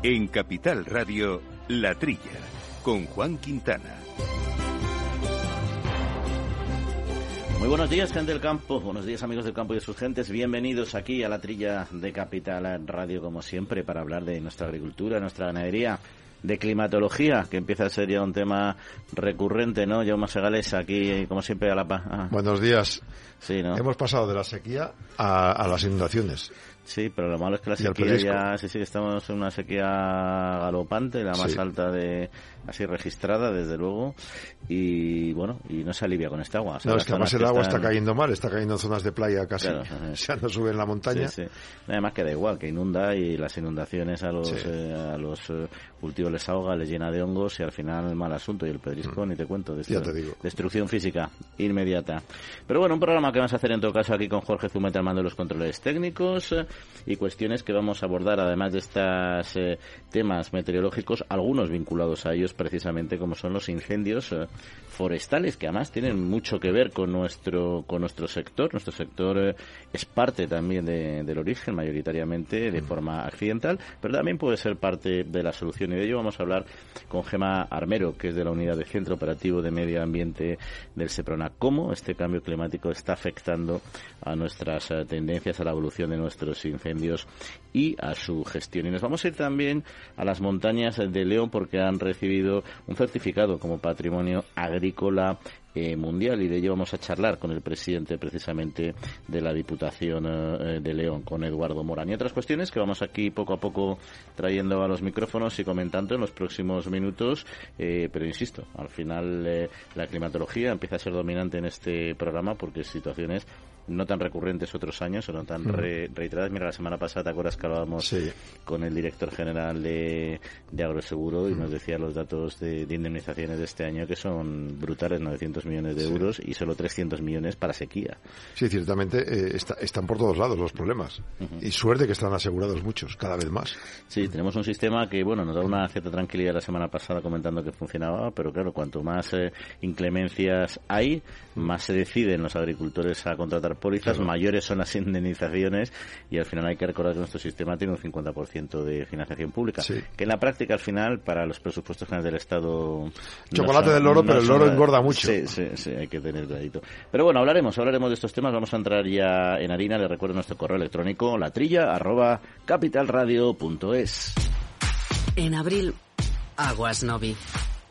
En Capital Radio, La Trilla, con Juan Quintana. Muy buenos días, gente del campo. Buenos días, amigos del campo y de sus gentes. Bienvenidos aquí a la trilla de Capital Radio, como siempre, para hablar de nuestra agricultura, nuestra ganadería, de climatología, que empieza a ser ya un tema recurrente, ¿no? Jaume Segales, aquí, como siempre, a la paz. Ah. Buenos días. Sí, ¿no? Hemos pasado de la sequía a, a las inundaciones. Sí, pero lo malo es que la sequía ya, sí, sí, estamos en una sequía galopante, la más alta de, así registrada, desde luego, y bueno, y no se alivia con esta agua. no, es que además el agua está cayendo mal, está cayendo en zonas de playa casi, ya no sube en la montaña. Sí, Además que da igual, que inunda y las inundaciones a los, eh, a los eh, cultivos les ahoga, les llena de hongos y al final mal asunto, y el pedrisco, mm. ni te cuento, ya te digo. destrucción física inmediata. Pero bueno, un programa que vamos a hacer en todo caso aquí con Jorge Zumeta al mando de los controles técnicos y cuestiones que vamos a abordar, además de estos eh, temas meteorológicos, algunos vinculados a ellos precisamente, como son los incendios eh, forestales, que además tienen mucho que ver con nuestro, con nuestro sector. Nuestro sector eh, es parte también del origen, mayoritariamente de forma accidental, pero también puede ser parte de la solución. Y de ello vamos a hablar con Gema Armero, que es de la Unidad de Centro Operativo de Medio Ambiente del SEPRONA. ¿Cómo este cambio climático está afectando a nuestras tendencias, a la evolución de nuestros incendios? y a su gestión. Y nos vamos a ir también a las montañas de León porque han recibido un certificado como patrimonio agrícola eh, mundial y de ello vamos a charlar con el presidente precisamente de la Diputación eh, de León, con Eduardo Morán. Y otras cuestiones que vamos aquí poco a poco trayendo a los micrófonos y comentando en los próximos minutos, eh, pero insisto, al final la climatología empieza a ser dominante en este programa porque situaciones no tan recurrentes otros años o no tan reiteradas. Mira, la semana pasada, ¿te acuerdas que hablábamos con el director general de, de Agroseguro y nos decía los datos de, indemnizaciones de este año que son brutales, 900 millones de euros y solo 300 millones para sequía? Sí, ciertamente eh, están por todos lados los problemas. Y suerte que están asegurados muchos, cada vez más. Sí, tenemos un sistema que, bueno, nos da una cierta tranquilidad la semana pasada comentando que funcionaba, pero claro, cuanto más eh, inclemencias hay, más se deciden los agricultores a contratar pólizas, mayores son las indemnizaciones y al final hay que recordar que nuestro sistema tiene un 50% de financiación pública. Que en la práctica al final para los presupuestos generales del Estado... Chocolate del loro, pero el loro engorda mucho. Sí, sí, sí, hay que tener cuidadito. Pero bueno, hablaremos, hablaremos de estos temas. Vamos a entrar ya en harina. Le recuerdo nuestro correo electrónico, latrilla arroba capitalradio.es. En abril, Aguas Novi.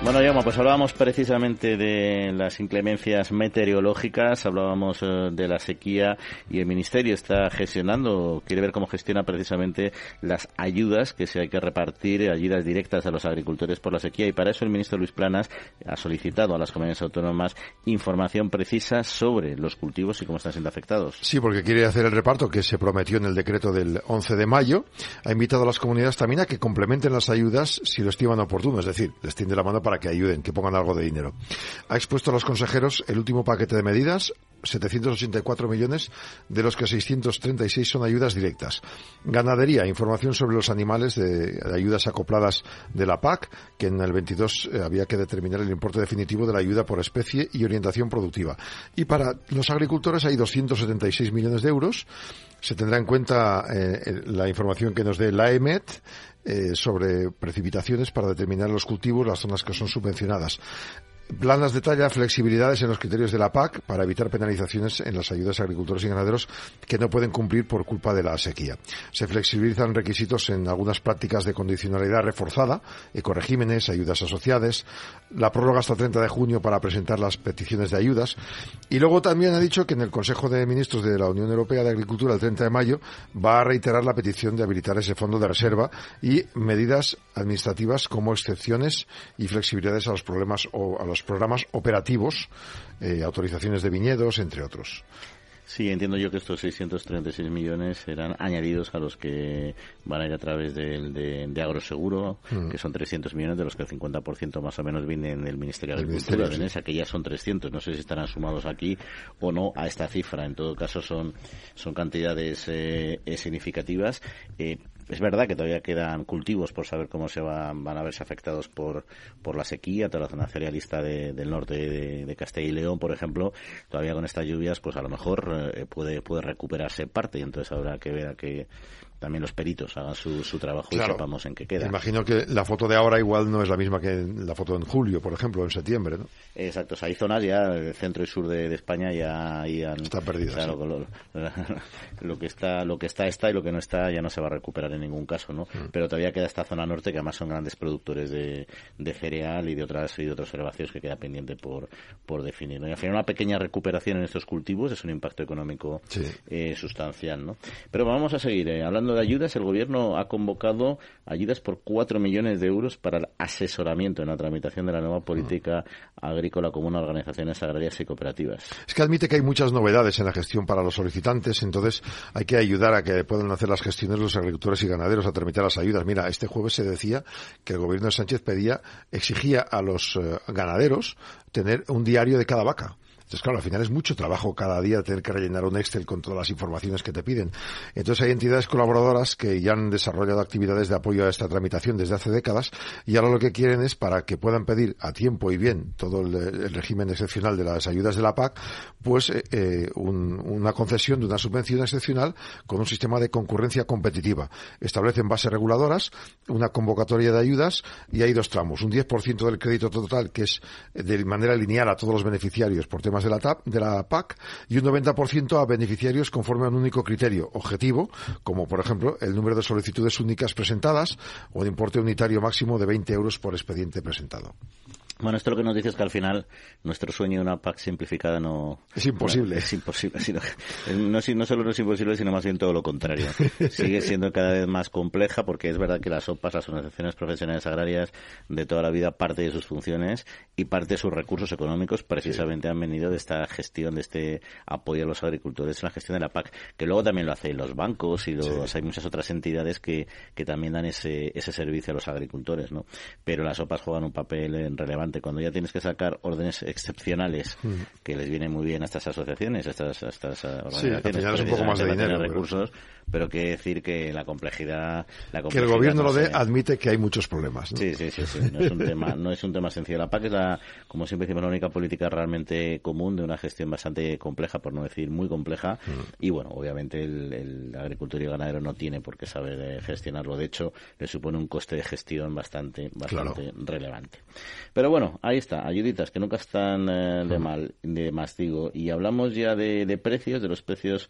Bueno, ya pues hablábamos precisamente de las inclemencias meteorológicas, hablábamos eh, de la sequía y el Ministerio está gestionando, quiere ver cómo gestiona precisamente las ayudas que se hay que repartir, ayudas directas a los agricultores por la sequía y para eso el ministro Luis Planas ha solicitado a las comunidades autónomas información precisa sobre los cultivos y cómo están siendo afectados. Sí, porque quiere hacer el reparto que se prometió en el decreto del 11 de mayo. Ha invitado a las comunidades también a que complementen las ayudas si lo estiman oportuno, es decir, les tiende la mano que ayuden, que pongan algo de dinero. Ha expuesto a los consejeros el último paquete de medidas, 784 millones, de los que 636 son ayudas directas. Ganadería, información sobre los animales de, ayudas acopladas de la PAC, que en el 22 eh, había que determinar el importe definitivo de la ayuda por especie y orientación productiva. Y para los agricultores hay 276 millones de euros. Se tendrá en cuenta eh, la información que nos dé la EMET, eh, sobre precipitaciones para determinar los cultivos, las zonas que son subvencionadas. Planas detalla flexibilidades en los criterios de la PAC para evitar penalizaciones en las ayudas a agricultores y ganaderos que no pueden cumplir por culpa de la sequía. Se flexibilizan requisitos en algunas prácticas de condicionalidad reforzada, ecoregímenes, ayudas asociadas, la prórroga hasta el 30 de junio para presentar las peticiones de ayudas. Y luego también ha dicho que en el Consejo de Ministros de la Unión Europea de Agricultura el 30 de mayo va a reiterar la petición de habilitar ese fondo de reserva y medidas administrativas como excepciones y flexibilidades a los problemas o a los programas operativos, eh, autorizaciones de viñedos, entre otros. Sí, entiendo yo que estos 636 millones serán añadidos a los que van a ir a través del, de, de Agroseguro, mm. que son 300 millones, de los que el 50% más o menos vienen del Ministerio de Agricultura de Nesa, que ya son 300. No sé si estarán sumados aquí o no a esta cifra. En todo caso, son, son cantidades eh, significativas. Eh, es verdad que todavía quedan cultivos por saber cómo se van, van a verse afectados por, por la sequía, toda la zona cerealista del norte de, Castilla y León, por ejemplo, todavía con estas lluvias, pues a lo mejor eh, puede, puede recuperarse parte y entonces habrá que ver a qué también los peritos hagan su, su trabajo y sepamos en qué queda. Imagino que la foto de ahora igual no es la misma que la foto en julio, por ejemplo, en septiembre, ¿no? Exacto, hay zonas ya, el centro y sur de, España ya, han... Está lo, que está, lo que está está y lo que no está ya no se va a recuperar en ningún caso, ¿no? Mm. Pero todavía queda esta zona norte que además son grandes productores de, de cereal y de otras y de otros observaciones que queda pendiente por, por definir. Y al final una pequeña recuperación en estos cultivos es un impacto económico eh, sustancial, ¿no? Pero vamos a seguir eh, hablando de ayudas, el Gobierno ha convocado ayudas por 4 millones de euros para el asesoramiento en la tramitación de la nueva política agrícola común a organizaciones agrarias y cooperativas. Es que admite que hay muchas novedades en la gestión para los solicitantes, entonces hay que ayudar a que puedan hacer las gestiones los agricultores y ganaderos a tramitar las ayudas. Mira, este jueves se decía que el Gobierno de Sánchez pedía, exigía a los eh, ganaderos tener un diario de cada vaca. Entonces, claro, al final es mucho trabajo cada día tener que rellenar un Excel con todas las informaciones que te piden. Entonces hay entidades colaboradoras que ya han desarrollado actividades de apoyo a esta tramitación desde hace décadas y ahora lo que quieren es para que puedan pedir a tiempo y bien todo el, régimen excepcional de las ayudas de la PAC, pues eh, eh, una concesión de una subvención excepcional con un sistema de concurrencia competitiva. Establecen bases reguladoras, una convocatoria de ayudas y hay dos tramos. Un 10% del crédito total que es de manera lineal a todos los beneficiarios por temas de la, TAP, de la PAC y un 90% a beneficiarios conforme a un único criterio objetivo, como por ejemplo el número de solicitudes únicas presentadas o el importe unitario máximo de 20 euros por expediente presentado. Bueno, esto lo que nos dice es que al final nuestro sueño de una PAC simplificada no... Es imposible. es imposible. Sino, no, no solo no es imposible, sino más bien todo lo contrario. Sigue siendo cada vez más compleja porque es verdad que las OPAs, las organizaciones profesionales agrarias, de toda la vida, parte de sus funciones y parte de sus recursos económicos precisamente han venido de esta gestión, de este apoyo a los agricultores en la gestión de la PAC, que luego también lo hacen los bancos y los, hay muchas otras entidades que, que también dan ese, ese servicio a los agricultores, ¿no? Pero las OPAs juegan un papel relevante cuando ya tienes que sacar órdenes excepcionales mm. que les viene muy bien a estas asociaciones, a estas, estas organizaciones un poco más de dinero, recursos, pero quiere decir que la complejidad, la que el gobierno lo dé admite que hay muchos problemas. Sí, sí, sí, no es un tema, no es un tema sencillo. La PAC es la, como siempre decimos, la única política realmente común de una gestión bastante compleja, por no decir muy compleja. Mm. Y bueno, obviamente el, agricultor y el ganadero no tiene por qué saber eh, gestionarlo. De hecho, le supone un coste de gestión bastante, bastante relevante. Pero bueno, ahí está, ayuditas que nunca están eh, de mal, de más digo. Y hablamos ya de, de precios, de los precios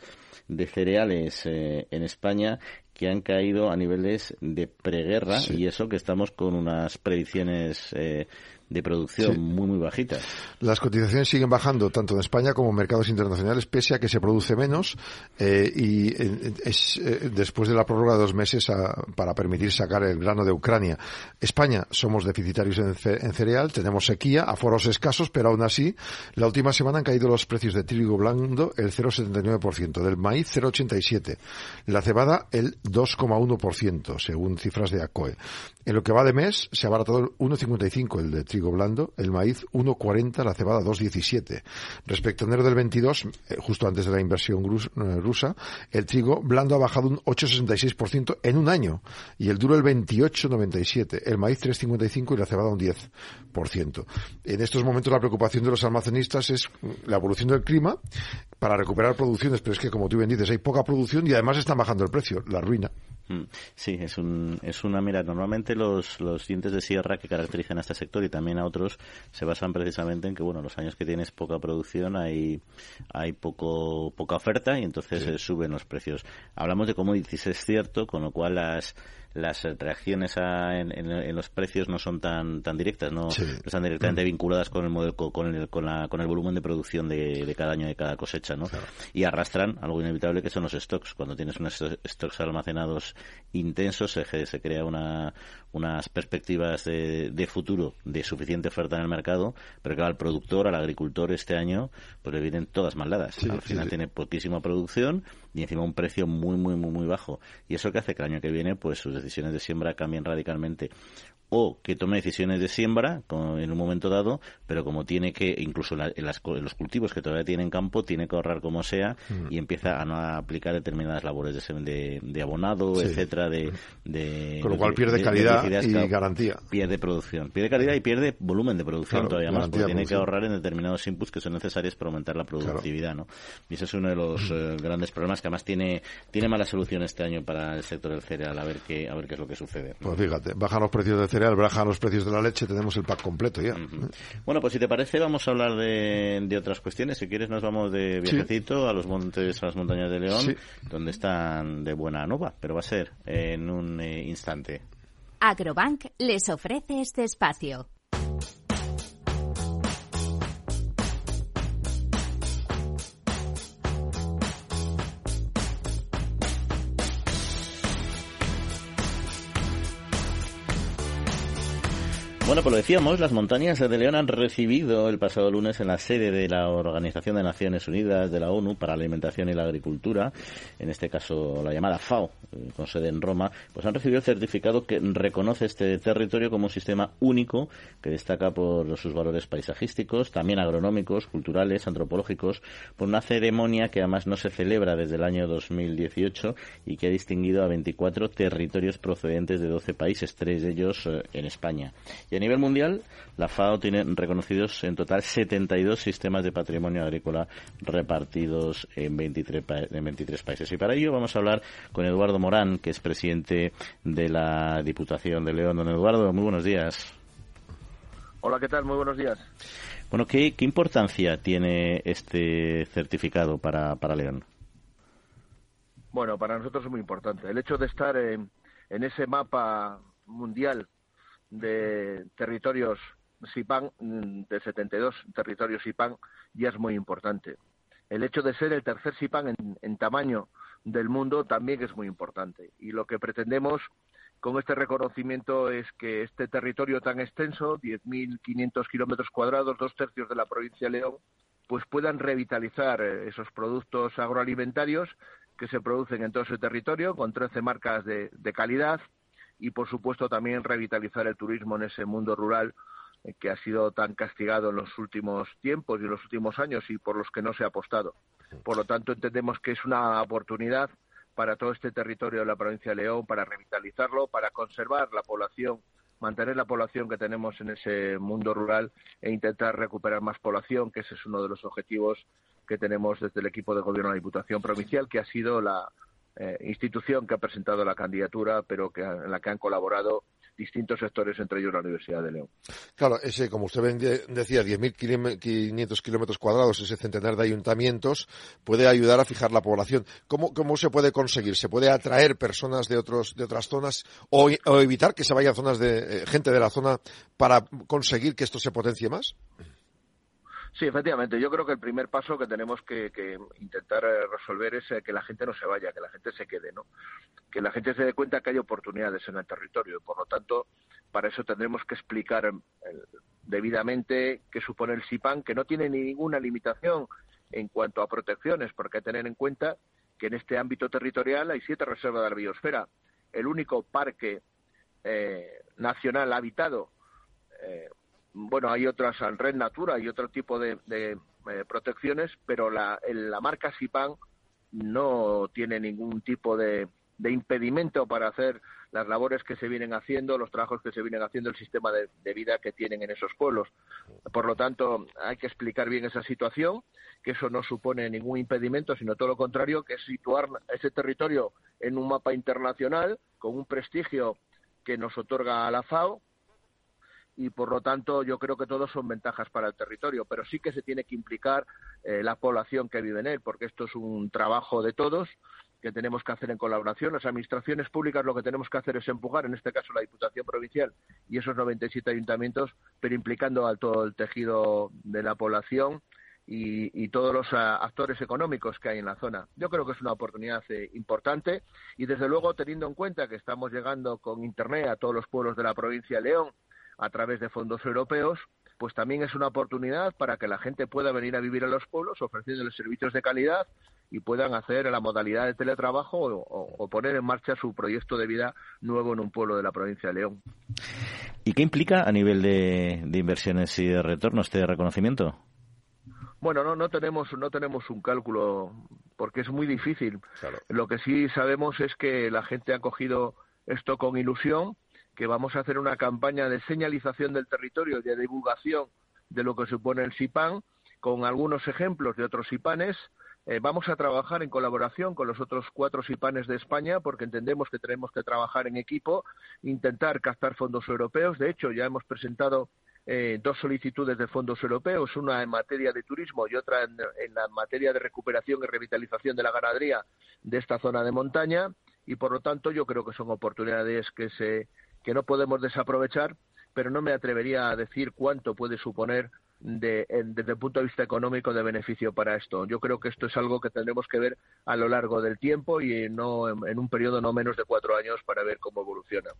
de cereales eh, en España que han caído a niveles de preguerra y eso que estamos con unas predicciones eh, de producción muy, muy bajitas. Las cotizaciones siguen bajando tanto en España como en mercados internacionales, pese a que se produce menos eh, y eh, es eh, después de la prórroga de dos meses para permitir sacar el grano de Ucrania. España somos deficitarios en, cereal, tenemos sequía, aforos escasos, pero aún así, la última semana han caído los precios de trigo blando el 0,79%, del maíz 0,87%, la cebada el 2,1%, según cifras de ACOE. En lo que va de mes se ha abaratado el 1,55 el de trigo blando, el maíz 1,40, la cebada 2,17. Respecto a enero del 22, eh, justo antes de la inversión eh, rusa, el trigo blando ha bajado un 8,66% en un año y el duro el 28,97, el maíz 3,55 y la cebada un 10%. En estos momentos la preocupación de los almacenistas es la evolución del clima para recuperar producciones, pero es que como tú bien dices, hay poca producción y además están bajando el precio, la ruina. Mm, sí, es, un, una mira. Normalmente los, los dientes de sierra que caracterizan a este sector y también a otros se basan precisamente en que, bueno, los años que tienes poca producción hay, hay poco, poca oferta y entonces suben los precios. Hablamos de commodities, es cierto, con lo cual las, las reacciones en, los precios no son tan tan directas, no, están directamente mm. vinculadas con el modelo, con el, con, la, con el volumen de producción de, cada año de cada cosecha, ¿no? Y arrastran algo inevitable que son los stocks. Cuando tienes unos stocks almacenados intensos, se, se crea una, unas perspectivas de, de, futuro de suficiente oferta en el mercado, pero que al productor, al agricultor este año, pues le vienen todas maldadas. al final tiene poquísima producción y encima un precio muy, muy, muy, muy bajo. Y eso que hace que el año que viene, pues sus decisiones de siembra cambien radicalmente o que tome decisiones de siembra en un momento dado, pero como tiene que, incluso en, los cultivos que todavía tiene en campo, tiene que ahorrar como sea mm. y empieza a no aplicar determinadas labores de, de, abonado, etcétera, de, de, Con lo cual pierde calidad y garantía. Pierde producción, pierde calidad y pierde volumen de producción todavía más, porque tiene que ahorrar en determinados inputs que son necesarios para aumentar la productividad, ¿no? Y ese es uno de los eh, grandes problemas que además tiene, tiene mala solución este año para el sector del cereal, a ver qué, a ver qué es lo que sucede. Pues fíjate, bajan los precios del cereal, bajan los precios de la leche, tenemos el pack completo ya. Bueno, pues si te parece, vamos a hablar de, de, otras cuestiones. Si quieres, nos vamos de viajecito a los montes, a las montañas de León, donde están de buena nueva, pero va a ser en un eh, instante. Agrobank les ofrece este espacio. Bueno, pues lo decíamos, las montañas de León han recibido el pasado lunes en la sede de la Organización de Naciones Unidas de la ONU para la Alimentación y la Agricultura, en este caso la llamada FAO, eh, con sede en Roma, pues han recibido el certificado que reconoce este territorio como un sistema único que destaca por sus valores paisajísticos, también agronómicos, culturales, antropológicos, por una ceremonia que además no se celebra desde el año 2018 y que ha distinguido a 24 territorios procedentes de 12 países, tres de ellos eh, en España a nivel mundial, la FAO tiene reconocidos en total 72 sistemas de patrimonio agrícola repartidos en 23, en 23 países. Y para ello vamos a hablar con Eduardo Morán, que es presidente de la Diputación de León. Don Eduardo, muy buenos días. Hola, ¿qué tal? Muy buenos días. Bueno, ¿qué, importancia tiene este certificado para, para León? Bueno, para nosotros es muy importante. El hecho de estar en ese mapa mundial de territorios SIPAN, mm, de 72 territorios SIPAN, ya es muy importante. El hecho de ser el tercer SIPAN en, tamaño del mundo también es muy importante. Y lo que pretendemos con este reconocimiento es que este territorio tan extenso, 10.500 kilómetros cuadrados, dos tercios de la provincia de León, pues puedan revitalizar eh, esos productos agroalimentarios que se producen en todo ese territorio, con 13 marcas de calidad, y, por supuesto, también revitalizar el turismo en ese mundo rural eh, que ha sido tan castigado en los últimos tiempos y en los últimos años y por los que no se ha apostado. Por lo tanto, entendemos que es una oportunidad para todo este territorio de la provincia de León, para revitalizarlo, para conservar la población, mantener la población que tenemos en ese mundo rural e intentar recuperar más población, que ese es uno de los objetivos que tenemos desde el equipo de gobierno de la Diputación Provincial, que ha sido la, eh, institución que ha presentado la candidatura, pero que, en la que han colaborado distintos sectores, entre ellos la Universidad de León. Claro, ese, como usted decía, 10.500 kilómetros cuadrados, ese centenar de ayuntamientos, puede ayudar a fijar la población. ¿Cómo, cómo se puede conseguir? ¿Se puede atraer personas de, otros, de otras zonas o, evitar que se vayan zonas de eh, gente de la zona para conseguir que esto se potencie más? Sí, efectivamente. Yo creo que el primer paso que tenemos que, intentar eh, resolver es eh, que la gente no se vaya, que la gente se quede, ¿no? Que la gente se dé cuenta que hay oportunidades en el territorio. Por lo tanto, para eso tendremos que explicar eh, debidamente qué supone el SIPAN, que no tiene ninguna limitación en cuanto a protecciones, porque hay que tener en cuenta que en este ámbito territorial hay siete reservas de la biosfera. El único parque nacional habitado bueno, hay otras, Red Natura y otro tipo de, eh, protecciones, pero la, la marca SIPAN no tiene ningún tipo de, de, impedimento para hacer las labores que se vienen haciendo, los trabajos que se vienen haciendo, el sistema de, vida que tienen en esos pueblos. Por lo tanto, hay que explicar bien esa situación, que eso no supone ningún impedimento, sino todo lo contrario, que es situar ese territorio en un mapa internacional con un prestigio que nos otorga la FAO y por lo tanto yo creo que todos son ventajas para el territorio, pero sí que se tiene que implicar eh, la población que vive en él, porque esto es un trabajo de todos que tenemos que hacer en colaboración. Las administraciones públicas lo que tenemos que hacer es empujar, en este caso la Diputación Provincial y esos 97 ayuntamientos, pero implicando a todo el tejido de la población y, todos los ah, actores económicos que hay en la zona. Yo creo que es una oportunidad eh, importante y, desde luego, teniendo en cuenta que estamos llegando con Internet a todos los pueblos de la provincia de León a través de fondos europeos, pues también es una oportunidad para que la gente pueda venir a vivir a los pueblos ofreciéndoles servicios de calidad y puedan hacer la modalidad de teletrabajo o, poner en marcha su proyecto de vida nuevo en un pueblo de la provincia de León. ¿Y qué implica a nivel de, de inversiones y de retorno este reconocimiento? Bueno, no, no tenemos, no tenemos un cálculo porque es muy difícil. Lo que sí sabemos es que la gente ha cogido esto con ilusión, que vamos a hacer una campaña de señalización del territorio, de divulgación de lo que supone el SIPAN, con algunos ejemplos de otros SIPANES. Eh, vamos a trabajar en colaboración con los otros cuatro SIPANES de España porque entendemos que tenemos que trabajar en equipo, intentar captar fondos europeos. De hecho, ya hemos presentado eh, dos solicitudes de fondos europeos, una en materia de turismo y otra en, la materia de recuperación y revitalización de la ganadería de esta zona de montaña y por lo tanto yo creo que son oportunidades que se que no podemos desaprovechar, pero no me atrevería a decir cuánto puede suponer de, desde el punto de vista económico de beneficio para esto. Yo creo que esto es algo que tendremos que ver a lo largo del tiempo y no en, un periodo no menos de cuatro años para ver cómo evoluciona.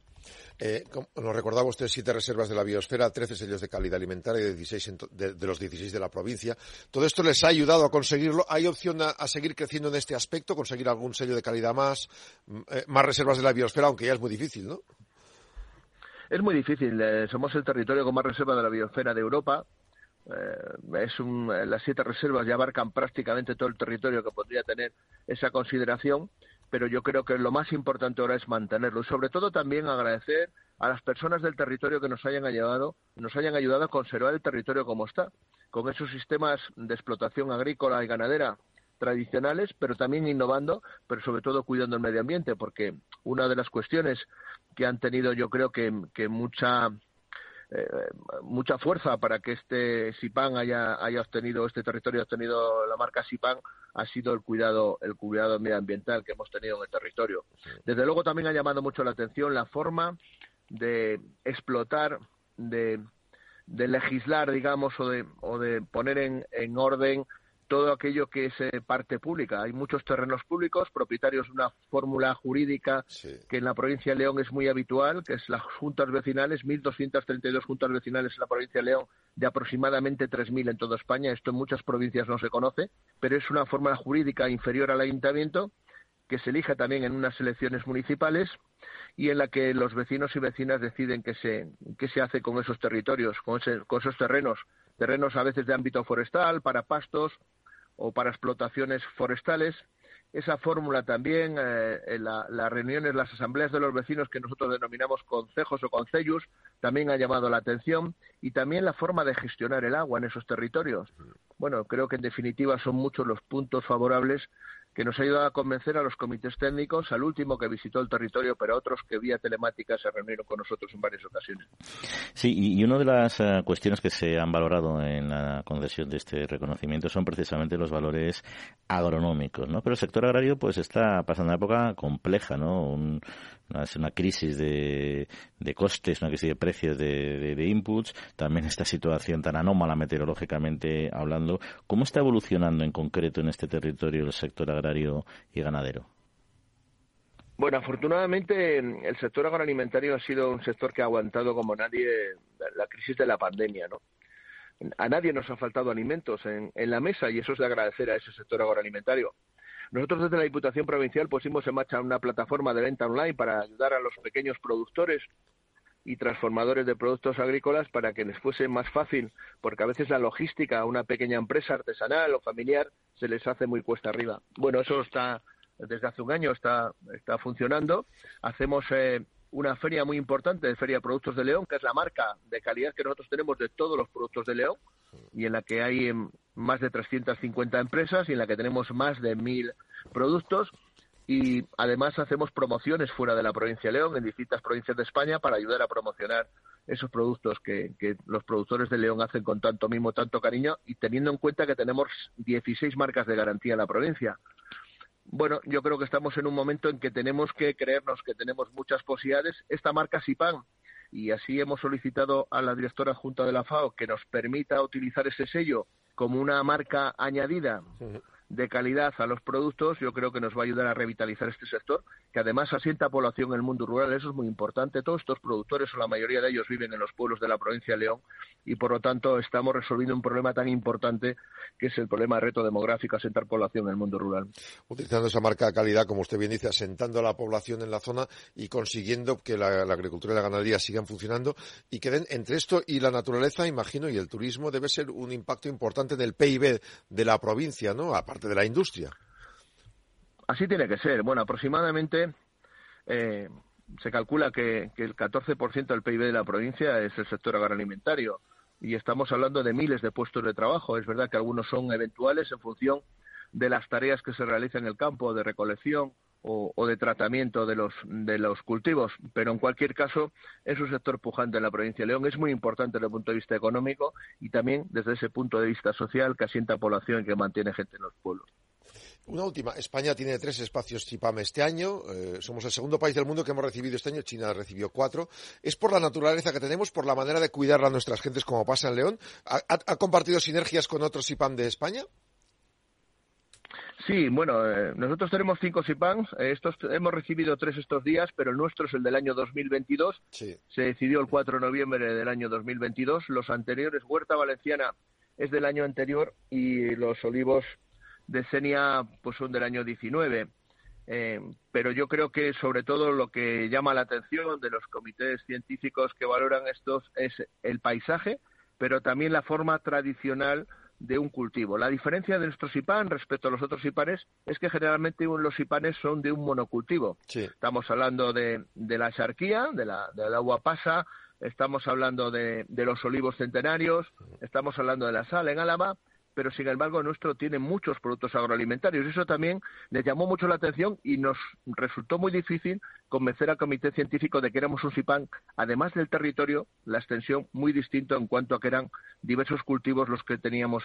Eh, nos recordaba usted siete reservas de la biosfera, trece sellos de calidad alimentaria de, 16 de, los 16 de la provincia. ¿Todo esto les ha ayudado a conseguirlo? ¿Hay opción a, seguir creciendo en este aspecto, conseguir algún sello de calidad más, eh, más reservas de la biosfera, aunque ya es muy difícil, ¿no? Es muy difícil. Eh, somos el territorio con más reserva de la biosfera de Europa. Eh, es un, las siete reservas ya abarcan prácticamente todo el territorio que podría tener esa consideración, pero yo creo que lo más importante ahora es mantenerlo y sobre todo también agradecer a las personas del territorio que nos hayan ayudado, nos hayan ayudado a conservar el territorio como está, con esos sistemas de explotación agrícola y ganadera tradicionales, pero también innovando, pero sobre todo cuidando el medio ambiente, porque una de las cuestiones que han tenido yo creo que, que mucha eh, mucha fuerza para que este SIPAN haya, haya obtenido, este territorio ha obtenido la marca SIPAN, ha sido el cuidado, el cuidado medioambiental que hemos tenido en el territorio. Desde luego también ha llamado mucho la atención la forma de explotar, de, de legislar, digamos, o de, o de poner en, en orden todo aquello que es eh, parte pública. Hay muchos terrenos públicos, propietarios de una fórmula jurídica que en la provincia de León es muy habitual, que es las juntas vecinales, 1.232 juntas vecinales en la provincia de León, de aproximadamente 3.000 en toda España. Esto en muchas provincias no se conoce, pero es una fórmula jurídica inferior al ayuntamiento que se elija también en unas elecciones municipales y en la que los vecinos y vecinas deciden qué se, qué se hace con esos territorios, con, con esos terrenos, terrenos a veces de ámbito forestal, para pastos, o para explotaciones forestales. Esa fórmula también, eh, en las reuniones, las asambleas de los vecinos que nosotros denominamos concejos o conceyus, también ha llamado la atención y también la forma de gestionar el agua en esos territorios. Bueno, creo que en definitiva son muchos los puntos favorables que nos ha ayudado a convencer a los comités técnicos, al último que visitó el territorio, pero a otros que vía telemática se reunieron con nosotros en varias ocasiones. Sí, y una de las eh, cuestiones que se han valorado en la concesión de este reconocimiento son precisamente los valores agronómicos, ¿no? Pero el sector agrario pues está pasando una época compleja, ¿no? Un, es una crisis de, costes, una crisis de precios de, de, inputs, también esta situación tan anómala meteorológicamente hablando. ¿Cómo está evolucionando en concreto en este territorio el sector agrario y ganadero? Bueno, afortunadamente el sector agroalimentario ha sido un sector que ha aguantado como nadie la crisis de la pandemia, ¿no? A nadie nos ha faltado alimentos en, en la mesa y eso es de agradecer a ese sector agroalimentario. Nosotros desde la Diputación Provincial pusimos en marcha una plataforma de venta online para ayudar a los pequeños productores y transformadores de productos agrícolas para que les fuese más fácil, porque a veces la logística a una pequeña empresa artesanal o familiar se les hace muy cuesta arriba. Bueno, eso está desde hace un año está, está funcionando. Hacemos eh, una feria muy importante Feria Productos de León, que es la marca de calidad que nosotros tenemos de todos los productos de León y en la que hay em, más de 350 empresas y en la que tenemos más de 1.000 productos y además hacemos promociones fuera de la provincia de León, en distintas provincias de España, para ayudar a promocionar esos productos que, los productores de León hacen con tanto mimo, tanto cariño, y teniendo en cuenta que tenemos 16 marcas de garantía en la provincia. bueno, yo creo que estamos en un momento en que tenemos que creernos que tenemos muchas posibilidades. Esta marca SIPAN, y así hemos solicitado a la directora junta de la FAO que nos permita utilizar ese sello como una marca añadida de calidad a los productos, yo creo que nos va a ayudar a revitalizar este sector, que además asienta población en el mundo rural, eso es muy importante. Todos estos productores, o la mayoría de ellos, viven en los pueblos de la provincia de León y, por lo tanto, estamos resolviendo un problema tan importante que es el problema de reto demográfico, asentar población en el mundo rural. Utilizando esa marca de calidad, como usted bien dice, asentando a la población en la zona y consiguiendo que la, agricultura y la ganadería sigan funcionando y que den entre esto y la naturaleza, imagino, y el turismo debe ser un impacto importante en el PIB de la provincia, ¿no? De la industria. Así tiene que ser. Bueno, aproximadamente eh, se calcula que, que el 14% del PIB de la provincia es el sector agroalimentario y estamos hablando de miles de puestos de trabajo. Es verdad que algunos son eventuales en función de las tareas que se realizan en el campo de recolección o, de tratamiento de los, de los cultivos, pero en cualquier caso es un sector pujante en la provincia de León. Es muy importante desde el punto de vista económico y también desde ese punto de vista social que asienta población y que mantiene gente en los pueblos. Una última. España tiene tres espacios CIPAM este año. Eh, somos el segundo país del mundo que hemos recibido este año. China recibió cuatro. ¿Es por la naturaleza que tenemos, por la manera de cuidar a nuestras gentes como pasa en León? ¿Ha, ha, compartido sinergias con otros CIPAM de España? Sí, bueno, eh, nosotros tenemos cinco SIPANs. Eh, estos hemos recibido tres estos días, pero el nuestro es el del año 2022. Sí. Se decidió el 4 de noviembre del año 2022. Los anteriores, Huerta Valenciana, es del año anterior y los olivos de Senia pues son del año 19. Eh, pero yo creo que sobre todo lo que llama la atención de los comités científicos que valoran estos es el paisaje, pero también la forma tradicional de un cultivo. La diferencia de nuestro SIPAN respecto a los otros SIPANes es que generalmente los SIPANes son de un monocultivo. Sí. Estamos hablando de, de la charquía, de la, de la uva pasa, estamos hablando de, de los olivos centenarios, estamos hablando de la sal en Álava, pero sin embargo nuestro tiene muchos productos agroalimentarios. Eso también les llamó mucho la atención y nos resultó muy difícil convencer al comité científico de que éramos un SIPAN, además del territorio, la extensión muy distinto en cuanto a que eran diversos cultivos los que teníamos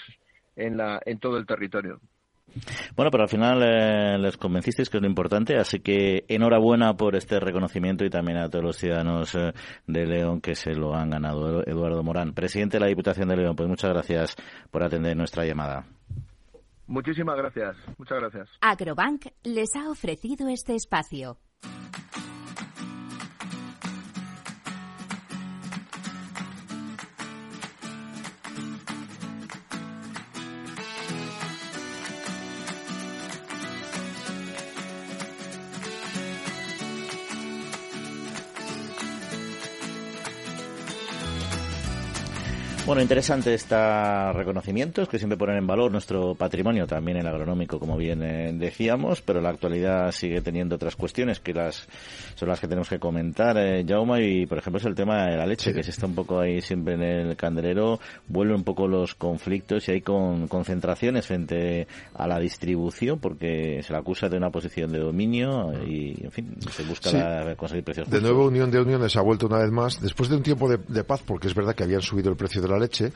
en, la, en todo el territorio. Bueno, pero al final eh, les convencisteis que es lo importante, así que enhorabuena por este reconocimiento y también a todos los ciudadanos eh, de León que se lo han ganado. Eduardo Morán, presidente de la Diputación de León, pues muchas gracias por atender nuestra llamada. Muchísimas gracias, muchas gracias. Agrobank les ha ofrecido este espacio. Bueno, interesante estos reconocimientos que siempre ponen en valor nuestro patrimonio, también el agronómico, como bien eh, decíamos, pero la actualidad sigue teniendo otras cuestiones que las son las que tenemos que comentar, eh, Jauma, y por ejemplo es el tema de la leche, sí. que se está un poco ahí siempre en el candelero, vuelven un poco los conflictos y hay con, concentraciones frente a la distribución, porque se la acusa de una posición de dominio y, en fin, se busca sí. la, conseguir precios. De nuevo, Unión de Uniones ha vuelto una vez más, después de un tiempo de, de paz, porque es verdad que habían subido el precio de la leche,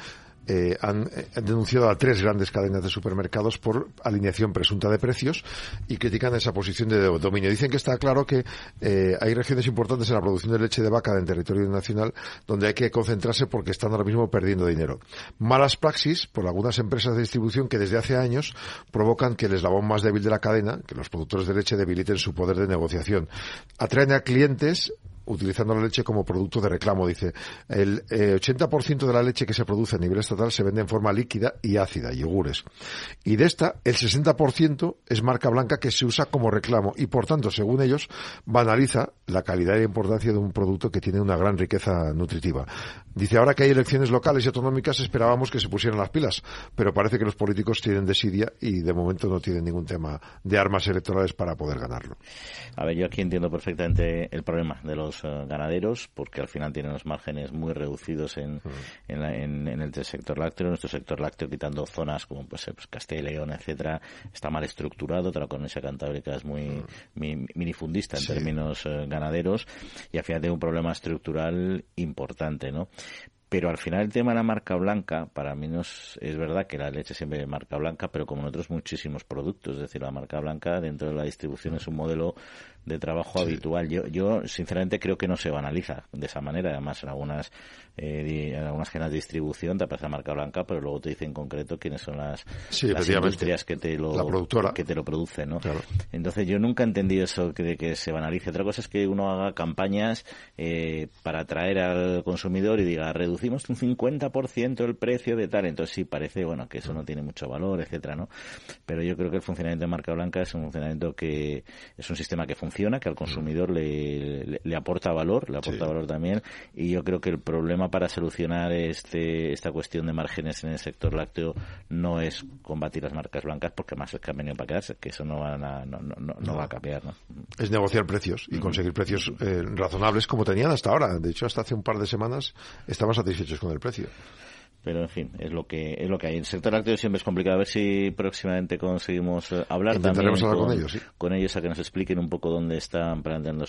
eh, han, han, denunciado a tres grandes cadenas de supermercados por alineación presunta de precios y critican esa posición de dominio. Dicen que está claro que eh, hay regiones importantes en la producción de leche de vaca en territorio nacional donde hay que concentrarse porque están ahora mismo perdiendo dinero. Malas praxis por algunas empresas de distribución que desde hace años provocan que el eslabón más débil de la cadena, que los productores de leche debiliten su poder de negociación. Atraen a clientes utilizando la leche como producto de reclamo. Dice, el eh, 80% de la leche que se produce a nivel estatal se vende en forma líquida y ácida, yogures. Y de esta, el 60% es marca blanca que se usa como reclamo y, por tanto, según ellos, banaliza la calidad y la importancia de un producto que tiene una gran riqueza nutritiva. Dice, ahora que hay elecciones locales y autonómicas, esperábamos que se pusieran las pilas, pero parece que los políticos tienen desidia y de momento no tienen ningún tema de armas electorales para poder ganarlo. A ver, yo aquí entiendo perfectamente el problema de los uh, ganaderos, porque al final tienen los márgenes muy reducidos en, mm. en, la, en, en, el sector lácteo. Nuestro sector lácteo, quitando zonas como pues, pues Castilla y León, etcétera, está mal estructurado. Toda la colonia cantábrica es muy mm. mi, minifundista en sí. términos uh, ganaderos y al final tiene un problema estructural importante, ¿no? Pero al final el tema de la marca blanca, para mí no es, es verdad que la leche siempre es marca blanca, pero como en otros muchísimos productos. Es decir, la marca blanca dentro de la distribución es un modelo de trabajo habitual. Yo, yo, sinceramente, creo que no se banaliza de esa manera. Además, en algunas, eh, en algunas cadenas de distribución te aparece la marca blanca, pero luego te dice en concreto quiénes son las, las industrias que te lo, que te lo producen, ¿no? Entonces, yo nunca he entendido eso de que se banalice. Otra cosa es que uno haga campañas eh, para atraer al consumidor y diga, reducimos un 50% el precio de tal. Entonces, sí, parece, bueno, que eso no tiene mucho valor, etcétera, ¿no? Pero yo creo que el funcionamiento de marca blanca es un funcionamiento que es un sistema que funciona que al consumidor le, le, aporta valor, le aporta valor también. Y yo creo que el problema para solucionar este, esta cuestión de márgenes en el sector lácteo no es combatir las marcas blancas, porque más es que han venido para quedarse, que eso no, van a, no, no, no, va a cambiar. ¿no? Es negociar precios y conseguir precios eh, razonables como tenían hasta ahora. De hecho, hasta hace un par de semanas estaban satisfechos con el precio pero en fin, es lo que es lo que hay. El sector lácteo siempre es complicado. A ver si próximamente conseguimos eh, hablar también con, ellos, con ellos a que nos expliquen un poco dónde están planteando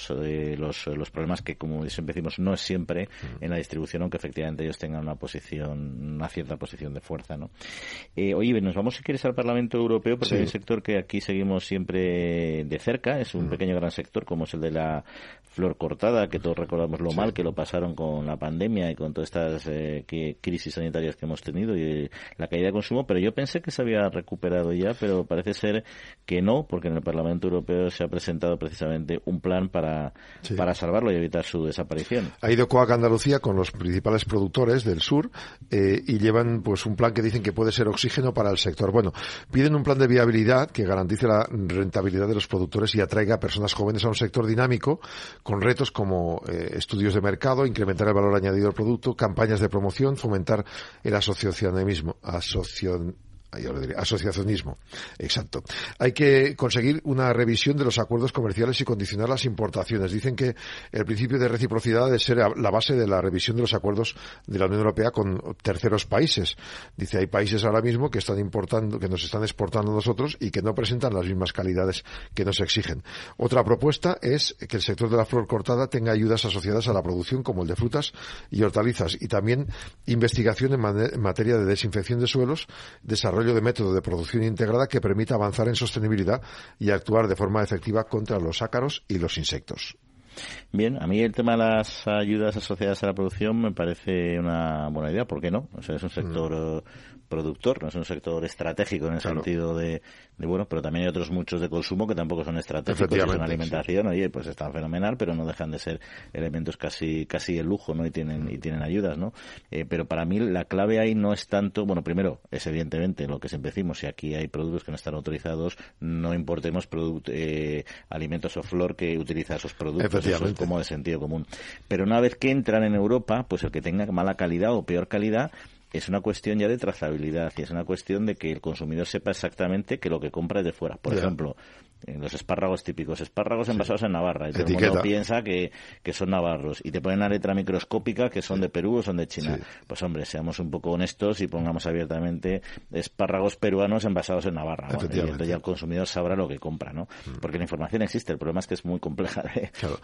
los, los problemas que, como siempre decimos, no es siempre mm. en la distribución, aunque efectivamente ellos tengan una posición, una cierta posición de fuerza, ¿no? Eh, oye, nos vamos si quieres al Parlamento Europeo porque hay un sector que aquí seguimos siempre de cerca. Es un mm. pequeño gran sector como es el de la flor cortada, que todos recordamos lo mal que lo pasaron con la pandemia y con todas estas eh, crisis sanitarias que hemos tenido y la caída de consumo, pero yo pensé que se había recuperado ya, pero parece ser que no, porque en el Parlamento Europeo se ha presentado precisamente un plan para, para salvarlo y evitar su desaparición. Ha ido Coac Andalucía con los principales productores del sur eh, y llevan pues un plan que dicen que puede ser oxígeno para el sector. Bueno, piden un plan de viabilidad que garantice la rentabilidad de los productores y atraiga a personas jóvenes a un sector dinámico con retos como eh, estudios de mercado, incrementar el valor añadido del producto, campañas de promoción, fomentar el asociacionismo, asociacionismo asociacionismo. Exacto. Hay que conseguir una revisión de los acuerdos comerciales y condicionar las importaciones. Dicen que el principio de reciprocidad debe ser la base de la revisión de los acuerdos de la Unión Europea con terceros países. Dice, hay países ahora mismo que están importando, que nos están exportando a nosotros y que no presentan las mismas calidades que nos exigen. Otra propuesta es que el sector de la flor cortada tenga ayudas asociadas a la producción como el de frutas y hortalizas y también investigación en, materia de desinfección de suelos, desarrollo de método de producción integrada que permita avanzar en sostenibilidad y actuar de forma efectiva contra los ácaros y los insectos. Bien, a mí el tema de las ayudas asociadas a la producción me parece una buena idea, ¿por qué no? O sea, es un sector mm. Productor, no es un sector estratégico en el sentido de, bueno, pero también hay otros muchos de consumo que tampoco son estratégicos, son alimentación, oye, pues están fenomenal, pero no dejan de ser elementos casi casi de lujo, ¿no? Y tienen y tienen ayudas, ¿no? Eh, pero para mí la clave ahí no es tanto, bueno, primero es evidentemente lo que siempre decimos, si aquí hay productos que no están autorizados, no importemos eh, alimentos o flor que utiliza esos productos, eso es como de sentido común. Pero una vez que entran en Europa, pues el que tenga mala calidad o peor calidad es una cuestión ya de trazabilidad y es una cuestión de que el consumidor sepa exactamente que lo que compra es de fuera. Por ejemplo, los espárragos típicos, espárragos envasados en Navarra, y todo el mundo piensa que, que, son navarros, y te ponen una letra microscópica que son de Perú o son de China. Pues hombre, seamos un poco honestos y pongamos abiertamente espárragos peruanos envasados en Navarra. y entonces ya el consumidor sabrá lo que compra, ¿no? Mm. Porque la información existe, el problema es que es muy compleja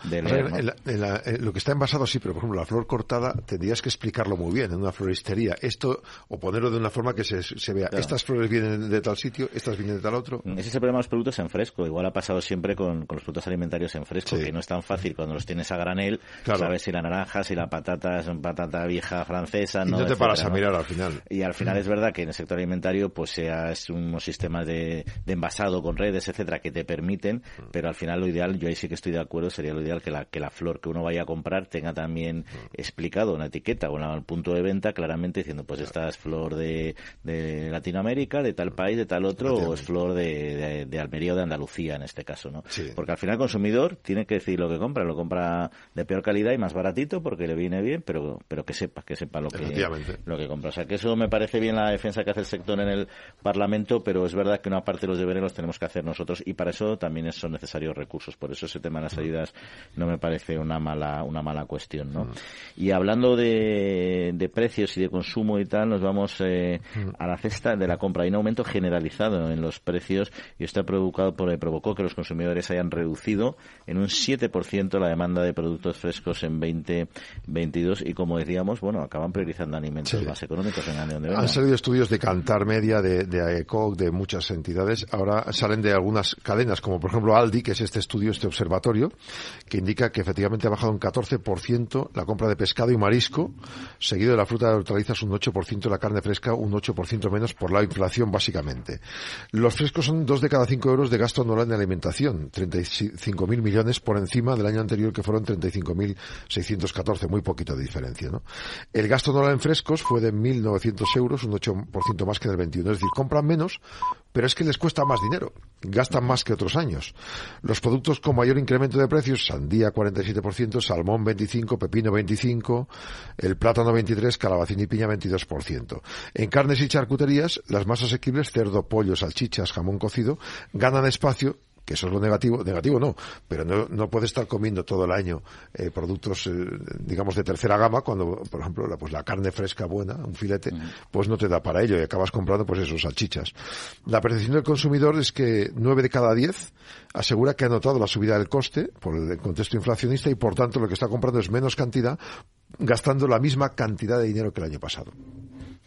de, leer. lo que está envasado sí, pero por ejemplo la flor cortada tendrías que explicarlo muy bien en una floristería. Esto, o ponerlo de una forma que se, se vea, estas flores vienen de tal sitio, estas vienen de tal otro. Ese es el problema de los productos en fresco igual ha pasado siempre con, los productos alimentarios en fresco, que no es tan fácil cuando los tienes a granel, sabes si la naranja, si la patata es una patata vieja francesa, ¿no? Y no te paras a mirar al final. Y al final es verdad que en el sector alimentario pues seas unos sistemas de, envasado con redes, etcétera, que te permiten, pero al final lo ideal, yo ahí sí que estoy de acuerdo, sería lo ideal que la, que la flor que uno vaya a comprar tenga también explicado una etiqueta o un punto de venta claramente diciendo pues esta es flor de, de Latinoamérica, de tal país, de tal otro, o es flor de, de, de Almería o de Andalucía en este caso, ¿no? Porque al final el consumidor tiene que decir lo que compra, lo compra de peor calidad y más baratito porque le viene bien, pero pero que sepa, que sepa lo que lo que compra. O sea, que eso me parece bien la defensa que hace el sector en el Parlamento, pero es verdad que una parte de los deberes los tenemos que hacer nosotros y para eso también son necesarios recursos. Por eso ese tema de las ayudas no me parece una mala una mala cuestión, ¿no? Y hablando de, de, precios y de consumo y tal, nos vamos eh, a la cesta de la compra. Hay un aumento generalizado en los precios y está provocado por el provocó que los consumidores hayan reducido en un 7% la demanda de productos frescos en 2022 y, como decíamos, bueno, acaban priorizando alimentos más económicos en año de Han salido estudios de Cantar Media, de, de AECOC, de muchas entidades. Ahora salen de algunas cadenas, como por ejemplo Aldi, que es este estudio, este observatorio, que indica que efectivamente ha bajado un 14% la compra de pescado y marisco, seguido de la fruta de hortalizas un 8%, la carne fresca un 8% menos por la inflación, básicamente. Los frescos son dos de cada cinco euros de gasto anual en alimentación, 35.000 millones por encima del año anterior que fueron 35.614, muy poquito de diferencia. ¿no? El gasto anual en frescos fue de 1.900 euros, un 8% más que en el 21. Es decir, compran menos, pero es que les cuesta más dinero, gastan más que otros años. Los productos con mayor incremento de precios, sandía 47%, salmón 25%, pepino 25%, el plátano 23%, calabacín y piña 22%. En carnes y charcuterías, las más asequibles, cerdo, pollo, salchichas, jamón cocido, ganan espacio que eso es lo negativo, negativo no, pero no, no puede estar comiendo todo el año eh, productos, eh, digamos, de tercera gama, cuando, por ejemplo, la, pues la carne fresca buena, un filete, pues no te da para ello y acabas comprando, pues esos salchichas. La percepción del consumidor es que nueve de cada diez asegura que ha notado la subida del coste por el contexto inflacionista y, por tanto, lo que está comprando es menos cantidad, gastando la misma cantidad de dinero que el año pasado.